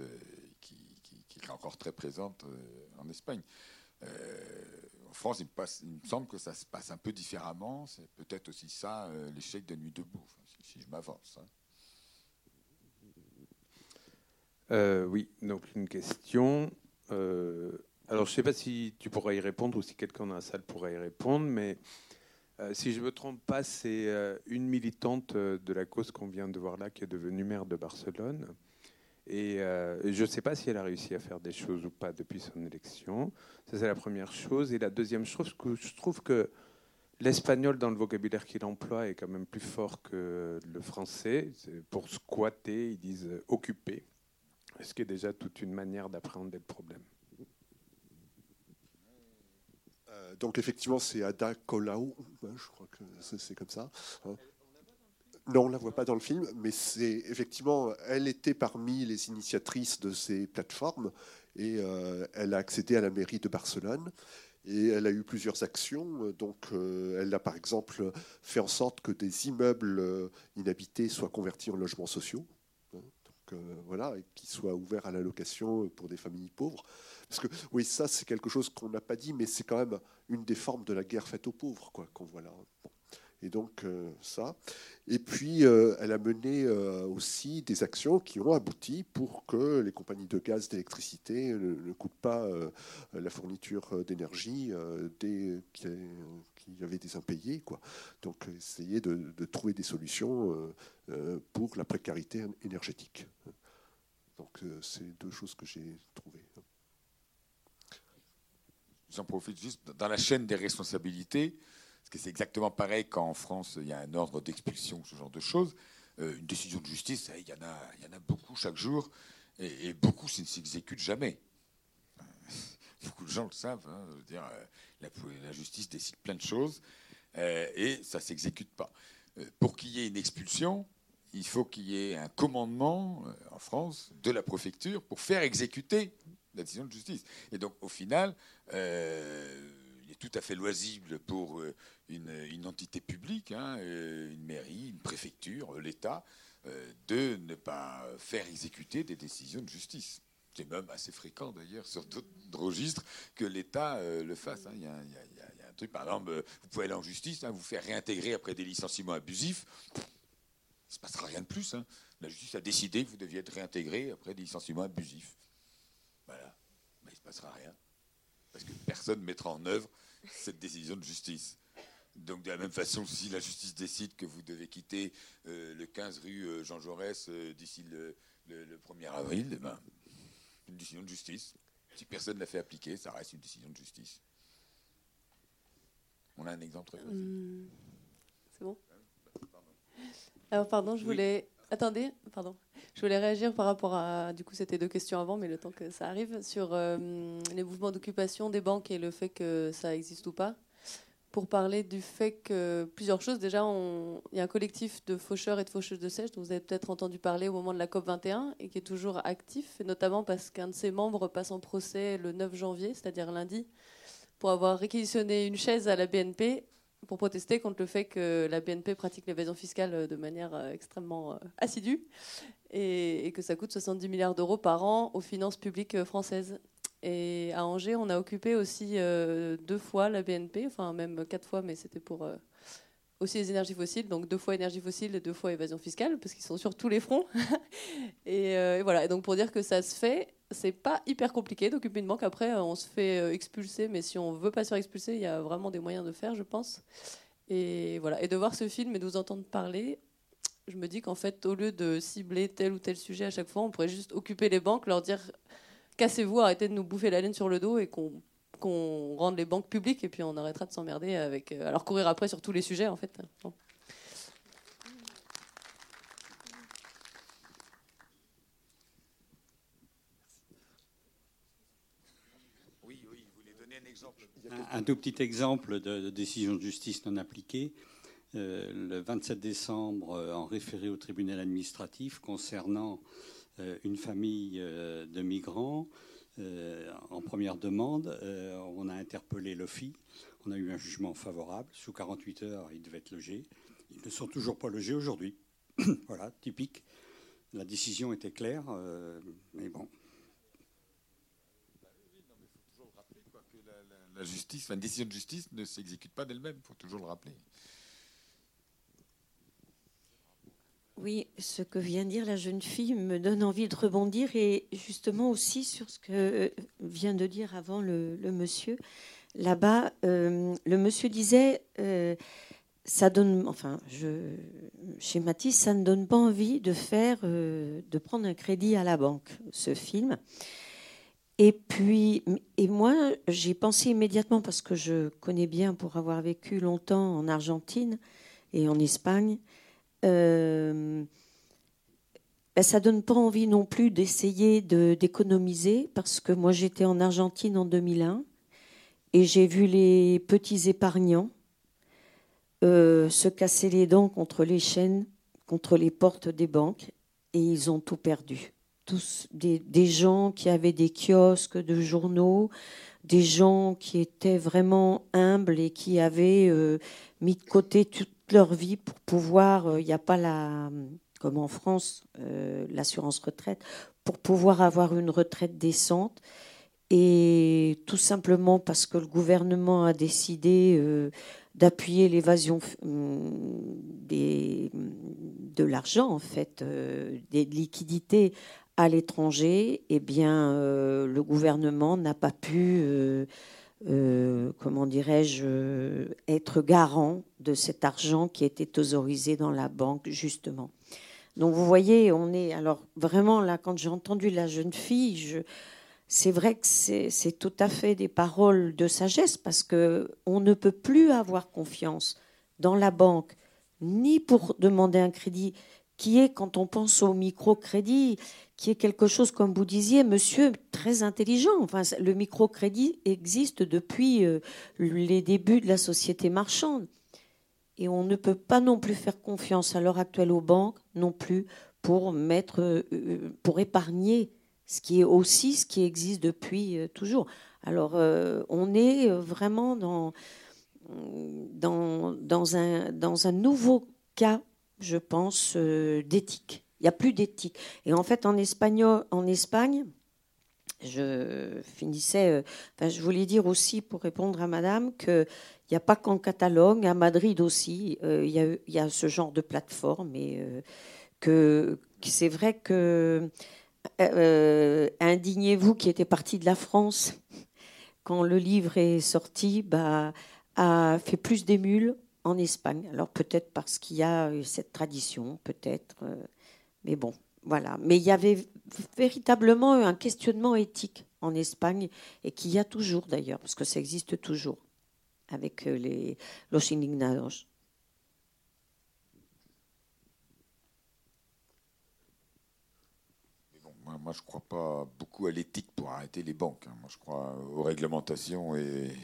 qui est encore très présente euh, en Espagne. Euh, en France, il me, semble que ça se passe un peu différemment. C'est peut-être aussi ça, euh, l'échec de Nuit debout, si, je m'avance. Hein. Oui, donc une question. alors, je ne sais pas si tu pourras y répondre ou si quelqu'un dans la salle pourrait y répondre, mais si je ne me trompe pas, c'est une militante de la cause qu'on vient de voir là qui est devenue maire de Barcelone. Euh, et je ne sais pas si elle a réussi à faire des choses ou pas depuis son élection. Ça, c'est la première chose. Et la deuxième chose, que je trouve que l'espagnol, dans le vocabulaire qu'il emploie, est quand même plus fort que le français. Pour squatter, ils disent occuper, ce qui est déjà toute une manière d'appréhender le problème? Euh, donc effectivement, c'est Ada Colau, je crois que c'est comme ça. Hein. Non, on ne la voit pas dans le film, mais c'est effectivement, elle était parmi les initiatrices de ces plateformes et euh, elle a accédé à la mairie de Barcelone. Et elle a eu plusieurs actions. Donc, euh, elle a par exemple fait en sorte que des immeubles inhabités soient convertis en logements sociaux. Voilà, et qu'ils soient ouverts à la location pour des familles pauvres. Parce que, oui, ça, c'est quelque chose qu'on n'a pas dit, mais c'est quand même une des formes de la guerre faite aux pauvres, quoi, qu'on voit là. Et donc euh, ça. Et puis euh, elle a mené euh, aussi des actions qui ont abouti pour que les compagnies de gaz, d'électricité ne, coûtent pas la fourniture d'énergie qui, qui, avaient des impayés. Quoi. Donc essayer de, trouver des solutions pour la précarité énergétique. Donc c'est deux choses que j'ai trouvées. J'en profite juste dans la chaîne des responsabilités que c'est exactement pareil qu'en France, il y a un ordre d'expulsion, ce genre de choses. Euh, une décision de justice, il y, en a, il y en a beaucoup chaque jour, et, beaucoup, ça ne s'exécute jamais. [LAUGHS] beaucoup de gens le savent. Hein, dire, euh, la, justice décide plein de choses, euh, et ça ne s'exécute pas. pour qu'il y ait une expulsion, il faut qu'il y ait un commandement en France de la préfecture pour faire exécuter la décision de justice. Et donc, au final, il est tout à fait loisible pour une, entité publique, hein, euh, une mairie, une préfecture, euh, l'État, euh, de ne pas faire exécuter des décisions de justice. C'est même assez fréquent d'ailleurs sur d'autres registres que l'État le fasse. Hein. Il, y a, un truc, par exemple, vous pouvez aller en justice, hein, vous faire réintégrer après des licenciements abusifs. Il ne se passera rien de plus. La justice a décidé que vous deviez être réintégré après des licenciements abusifs. Voilà. Mais il ne se passera rien. Parce que personne ne mettra en œuvre cette décision de justice. Donc de la même façon, si la justice décide que vous devez quitter euh, le 15 rue euh, Jean Jaurès euh, d'ici le, 1er avril, eh ben, une décision de justice. Si personne ne l'a fait appliquer, ça reste une décision de justice. On a un exemple hum, C'est bon? Alors pardon, je voulais... Attendez, pardon. Je voulais réagir par rapport à... Du coup, c'était deux questions avant, mais le temps que ça arrive. Sur les mouvements d'occupation des banques et le fait que ça existe ou pas pour parler du fait que plusieurs choses. Déjà, il y a un collectif de faucheurs et de faucheuses de sèche dont vous avez peut-être entendu parler au moment de la COP 21 et qui est toujours actif, notamment parce qu'un de ses membres passe en procès le 9 janvier, c'est-à-dire lundi, pour avoir réquisitionné une chaise à la BNP pour protester contre le fait que la BNP pratique l'évasion fiscale de manière euh, extrêmement euh, assidue et, et que ça coûte 70 milliards d'euros par an aux finances publiques euh, françaises. Et à Angers, on a occupé aussi euh, deux fois la BNP, enfin même quatre fois, mais c'était pour euh, aussi les énergies fossiles. Donc deux fois énergie fossile et deux fois évasion fiscale, parce qu'ils sont sur tous les fronts. [LAUGHS] Euh, et, voilà. Et donc pour dire que ça se fait. c'est pas hyper compliqué d'occuper une banque. Après, on se fait expulser, mais si on veut pas se faire expulser, il y a vraiment des moyens de faire, je pense. Et voilà. Et de voir ce film et de vous entendre parler, je me dis qu'en fait, au lieu de cibler tel ou tel sujet à chaque fois, on pourrait juste occuper les banques, leur dire cassez-vous, arrêtez de nous bouffer la laine sur le dos et qu'on qu'on rende les banques publiques et puis on arrêtera de s'emmerder avec euh, alors courir après sur tous les sujets en fait. Bon. Un, tout petit exemple de, décision de justice non appliquée. Euh, le 27 décembre, euh, en référé au tribunal administratif concernant euh, une famille de migrants, en première demande, on a interpellé l'OFI. On a eu un jugement favorable. Sous 48 heures, ils devaient être logés. Ils ne sont toujours pas logés aujourd'hui. [COUGHS] voilà, typique. La décision était claire, mais bon, la justice, une décision de justice ne s'exécute pas d'elle-même, il faut toujours le rappeler. Oui, ce que vient dire la jeune fille me donne envie de rebondir et justement aussi sur ce que vient de dire avant le, monsieur. Là-bas, euh, le monsieur disait, euh, ça donne, enfin, je schématise, ça ne donne pas envie de faire, euh, de prendre un crédit à la banque, ce film. Et puis, et moi, j'ai pensé immédiatement, parce que je connais bien pour avoir vécu longtemps en Argentine et en Espagne, euh, ben, ça donne pas envie non plus d'essayer d'économiser, parce que moi j'étais en Argentine en 2001 et j'ai vu les petits épargnants euh, se casser les dents contre les chaînes, contre les portes des banques, et ils ont tout perdu. Tous des, gens qui avaient des kiosques de journaux, des gens qui étaient vraiment humbles et qui avaient euh, mis de côté leur vie pour pouvoir, euh, il n'y a pas la, comme en France, euh, l'assurance retraite, pour pouvoir avoir une retraite décente. Et tout simplement parce que le gouvernement a décidé d'appuyer l'évasion de l'argent, en fait, des liquidités à l'étranger, eh bien, euh, le gouvernement n'a pas pu, euh, euh, comment dirais-je, être garant de cet argent qui était autorisé dans la banque, justement. Donc, vous voyez, on est. Alors, vraiment, là, quand j'ai entendu la jeune fille, je, c'est vrai que c'est tout à fait des paroles de sagesse parce que on ne peut plus avoir confiance dans la banque ni pour demander un crédit qui est, quand on pense au microcrédit, qui est quelque chose, comme vous disiez, monsieur, très intelligent. Enfin, le microcrédit existe depuis euh, les débuts de la société marchande. Et on ne peut pas non plus faire confiance à l'heure actuelle aux banques, non plus pour mettre, euh, euh, pour épargner, ce qui est aussi ce qui existe depuis toujours. Alors, on est vraiment dans, dans, un, dans un nouveau cas je pense, euh, d'éthique. Il n'y a plus d'éthique. Et en fait, en, espagnol, en Espagne, je finissais, euh, je voulais dire aussi, pour répondre à madame, qu'il n'y a pas qu'en Catalogne, à Madrid aussi, euh, il, y a, ce genre de plateforme. Et que, c'est vrai que Indignez-vous, qui était parti de la France, quand le livre est sorti, bah, a fait plus d'émules en Espagne. Alors peut-être parce qu'il y a cette tradition, peut-être. Euh, mais bon, voilà. Mais il y avait véritablement un questionnement éthique en Espagne et qu'il y a toujours d'ailleurs, parce que ça existe toujours avec euh, les los indignados. moi, je ne crois pas beaucoup à l'éthique pour arrêter les banques. Hein. Moi, je crois aux réglementations et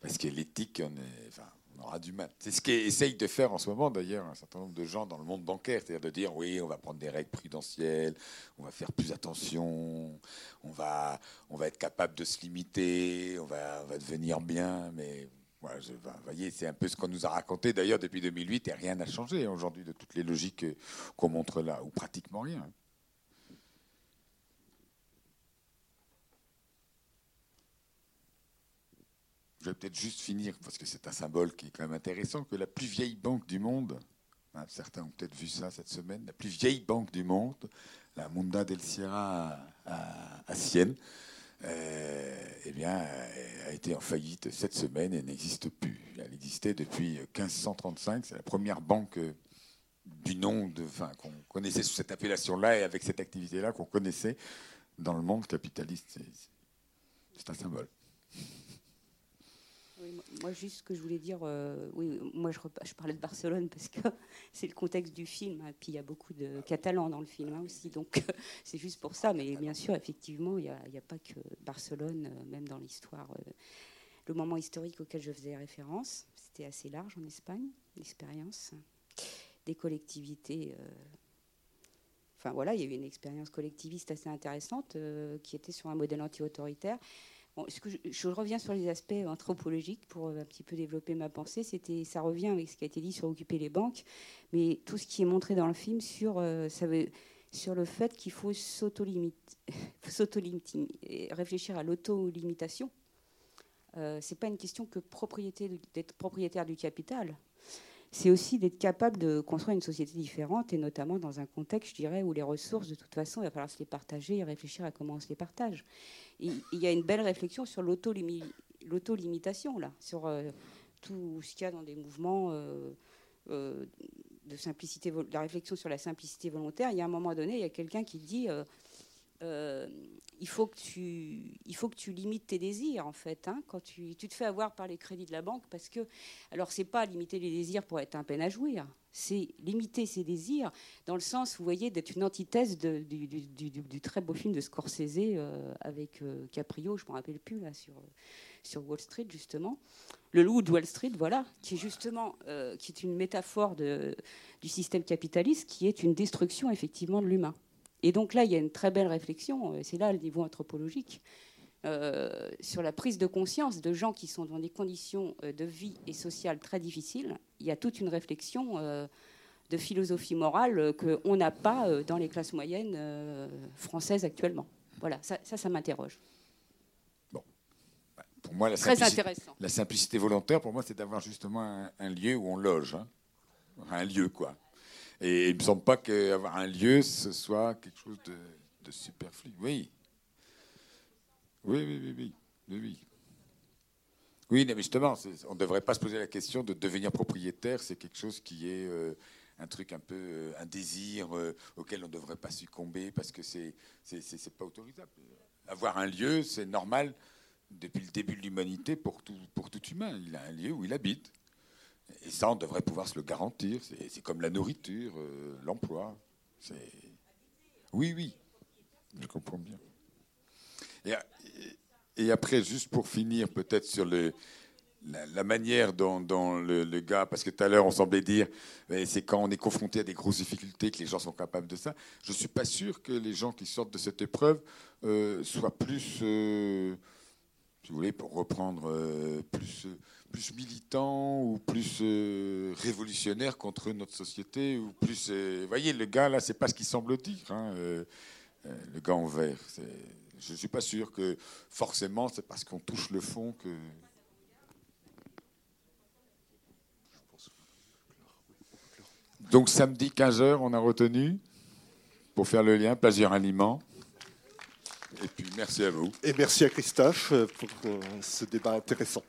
parce que l'éthique, on est, enfin, on aura du mal. C'est ce qu'essaye de faire en ce moment d'ailleurs un certain nombre de gens dans le monde bancaire, c'est-à-dire de dire oui, on va prendre des règles prudentielles, on va faire plus attention, on va, on va être capable de se limiter, on va, va devenir bien, mais voilà, voyez, c'est un peu ce qu'on nous a raconté d'ailleurs depuis 2008 et rien n'a changé aujourd'hui de toutes les logiques qu'on montre là, ou pratiquement rien. Je vais peut-être juste finir, parce que c'est un symbole qui est quand même intéressant, que la plus vieille banque du monde, hein, certains ont peut-être vu ça cette semaine, la plus vieille banque du monde, la Monda del Sierra à, Sienne, euh, eh bien, a été en faillite cette semaine et n'existe plus. Elle existait depuis 1535. C'est la première banque du nom enfin, qu'on connaissait sous cette appellation-là et avec cette activité-là qu'on connaissait dans le monde capitaliste. C'est un symbole. Moi, juste ce que je voulais dire, euh, oui, moi je, parlais de Barcelone parce que [LAUGHS] c'est le contexte du film, et puis il y a beaucoup de Catalans dans le film hein, aussi, donc [LAUGHS] c'est juste pour ça. Mais bien sûr, effectivement, il n'y a, a, pas que Barcelone, euh, même dans l'histoire. Euh, le moment historique auquel je faisais référence, c'était assez large en Espagne, l'expérience des collectivités. Enfin voilà, il y a eu une expérience collectiviste assez intéressante qui était sur un modèle anti-autoritaire je, reviens sur les aspects anthropologiques pour euh, un petit peu développer ma pensée. Ça revient avec ce qui a été dit sur occuper les banques, mais tout ce qui est montré dans le film sur, euh, le fait qu'il faut s'auto-limiter, [LAUGHS] réfléchir à l'auto-limitation. Euh, c'est pas une question que propriété d'être propriétaire du capital. C'est aussi d'être capable de construire une société différente, et notamment dans un contexte, je dirais, où les ressources, de toute façon, il va falloir se les partager et réfléchir à comment on se les partage il y a une belle réflexion sur l'auto-limitation, là, sur euh, tout ce qu'il y a dans des mouvements euh, euh, de simplicité, la réflexion sur la simplicité volontaire. Il y a un moment donné, il y a quelqu'un qui dit il, faut que tu, il faut que tu limites tes désirs, en fait, hein, quand tu, tu, te fais avoir par les crédits de la banque, parce que, alors, c'est pas limiter les désirs pour être un peine à jouir, c'est limiter ses désirs dans le sens, vous voyez, d'être une antithèse du, très beau film de Scorsese euh, avec euh, Caprio, je ne me rappelle plus, là, sur, sur Wall Street, justement. Le loup de Wall Street, voilà, qui est justement euh, qui est une métaphore du système capitaliste, qui est une destruction, effectivement, de l'humain. Et donc là, il y a une très belle réflexion, c'est là le niveau anthropologique, euh, sur la prise de conscience de gens qui sont dans des conditions euh, de vie et sociales très difficiles. Il y a toute une réflexion euh, de philosophie morale qu'on n'a pas dans les classes moyennes françaises actuellement. Voilà, ça, ça, m'interroge. Bon. Pour moi, la, Très simplicité, intéressant. la simplicité volontaire, pour moi, c'est d'avoir justement un, lieu où on loge. Hein. Un lieu, quoi. Et il ne me semble pas qu'avoir un lieu, ce soit quelque chose de, superflu. Oui, oui, oui, oui, oui. Oui, oui. mais justement, on ne devrait pas se poser la question de devenir propriétaire. C'est quelque chose qui est euh, un truc un peu, euh, un désir euh, auquel on ne devrait pas succomber parce que c'est c'est pas autorisable. Avoir un lieu, c'est normal depuis le début de l'humanité pour tout, pour tout humain. Il a un lieu où il habite. Et ça, on devrait pouvoir se le garantir. C'est comme la nourriture, l'emploi. Oui, oui, je comprends bien. Et, après, juste pour finir, peut-être sur le, la, manière dont, le, gars, parce que tout à l'heure on semblait dire, c'est quand on est confronté à des grosses difficultés que les gens sont capables de ça. Je ne suis pas sûr que les gens qui sortent de cette épreuve euh, soient plus, euh, si vous voulez, pour reprendre, euh, plus, plus militants ou plus révolutionnaires contre notre société ou plus. vous voyez, le gars là, c'est pas ce qu'il semble dire. Hein, le gars en vert, je ne suis pas sûr que forcément c'est parce qu'on touche le fond que. Donc samedi 15h, on a retenu pour faire le lien, plaisir aliment. Et puis merci à vous. Et merci à Christophe pour euh, ce débat intéressant.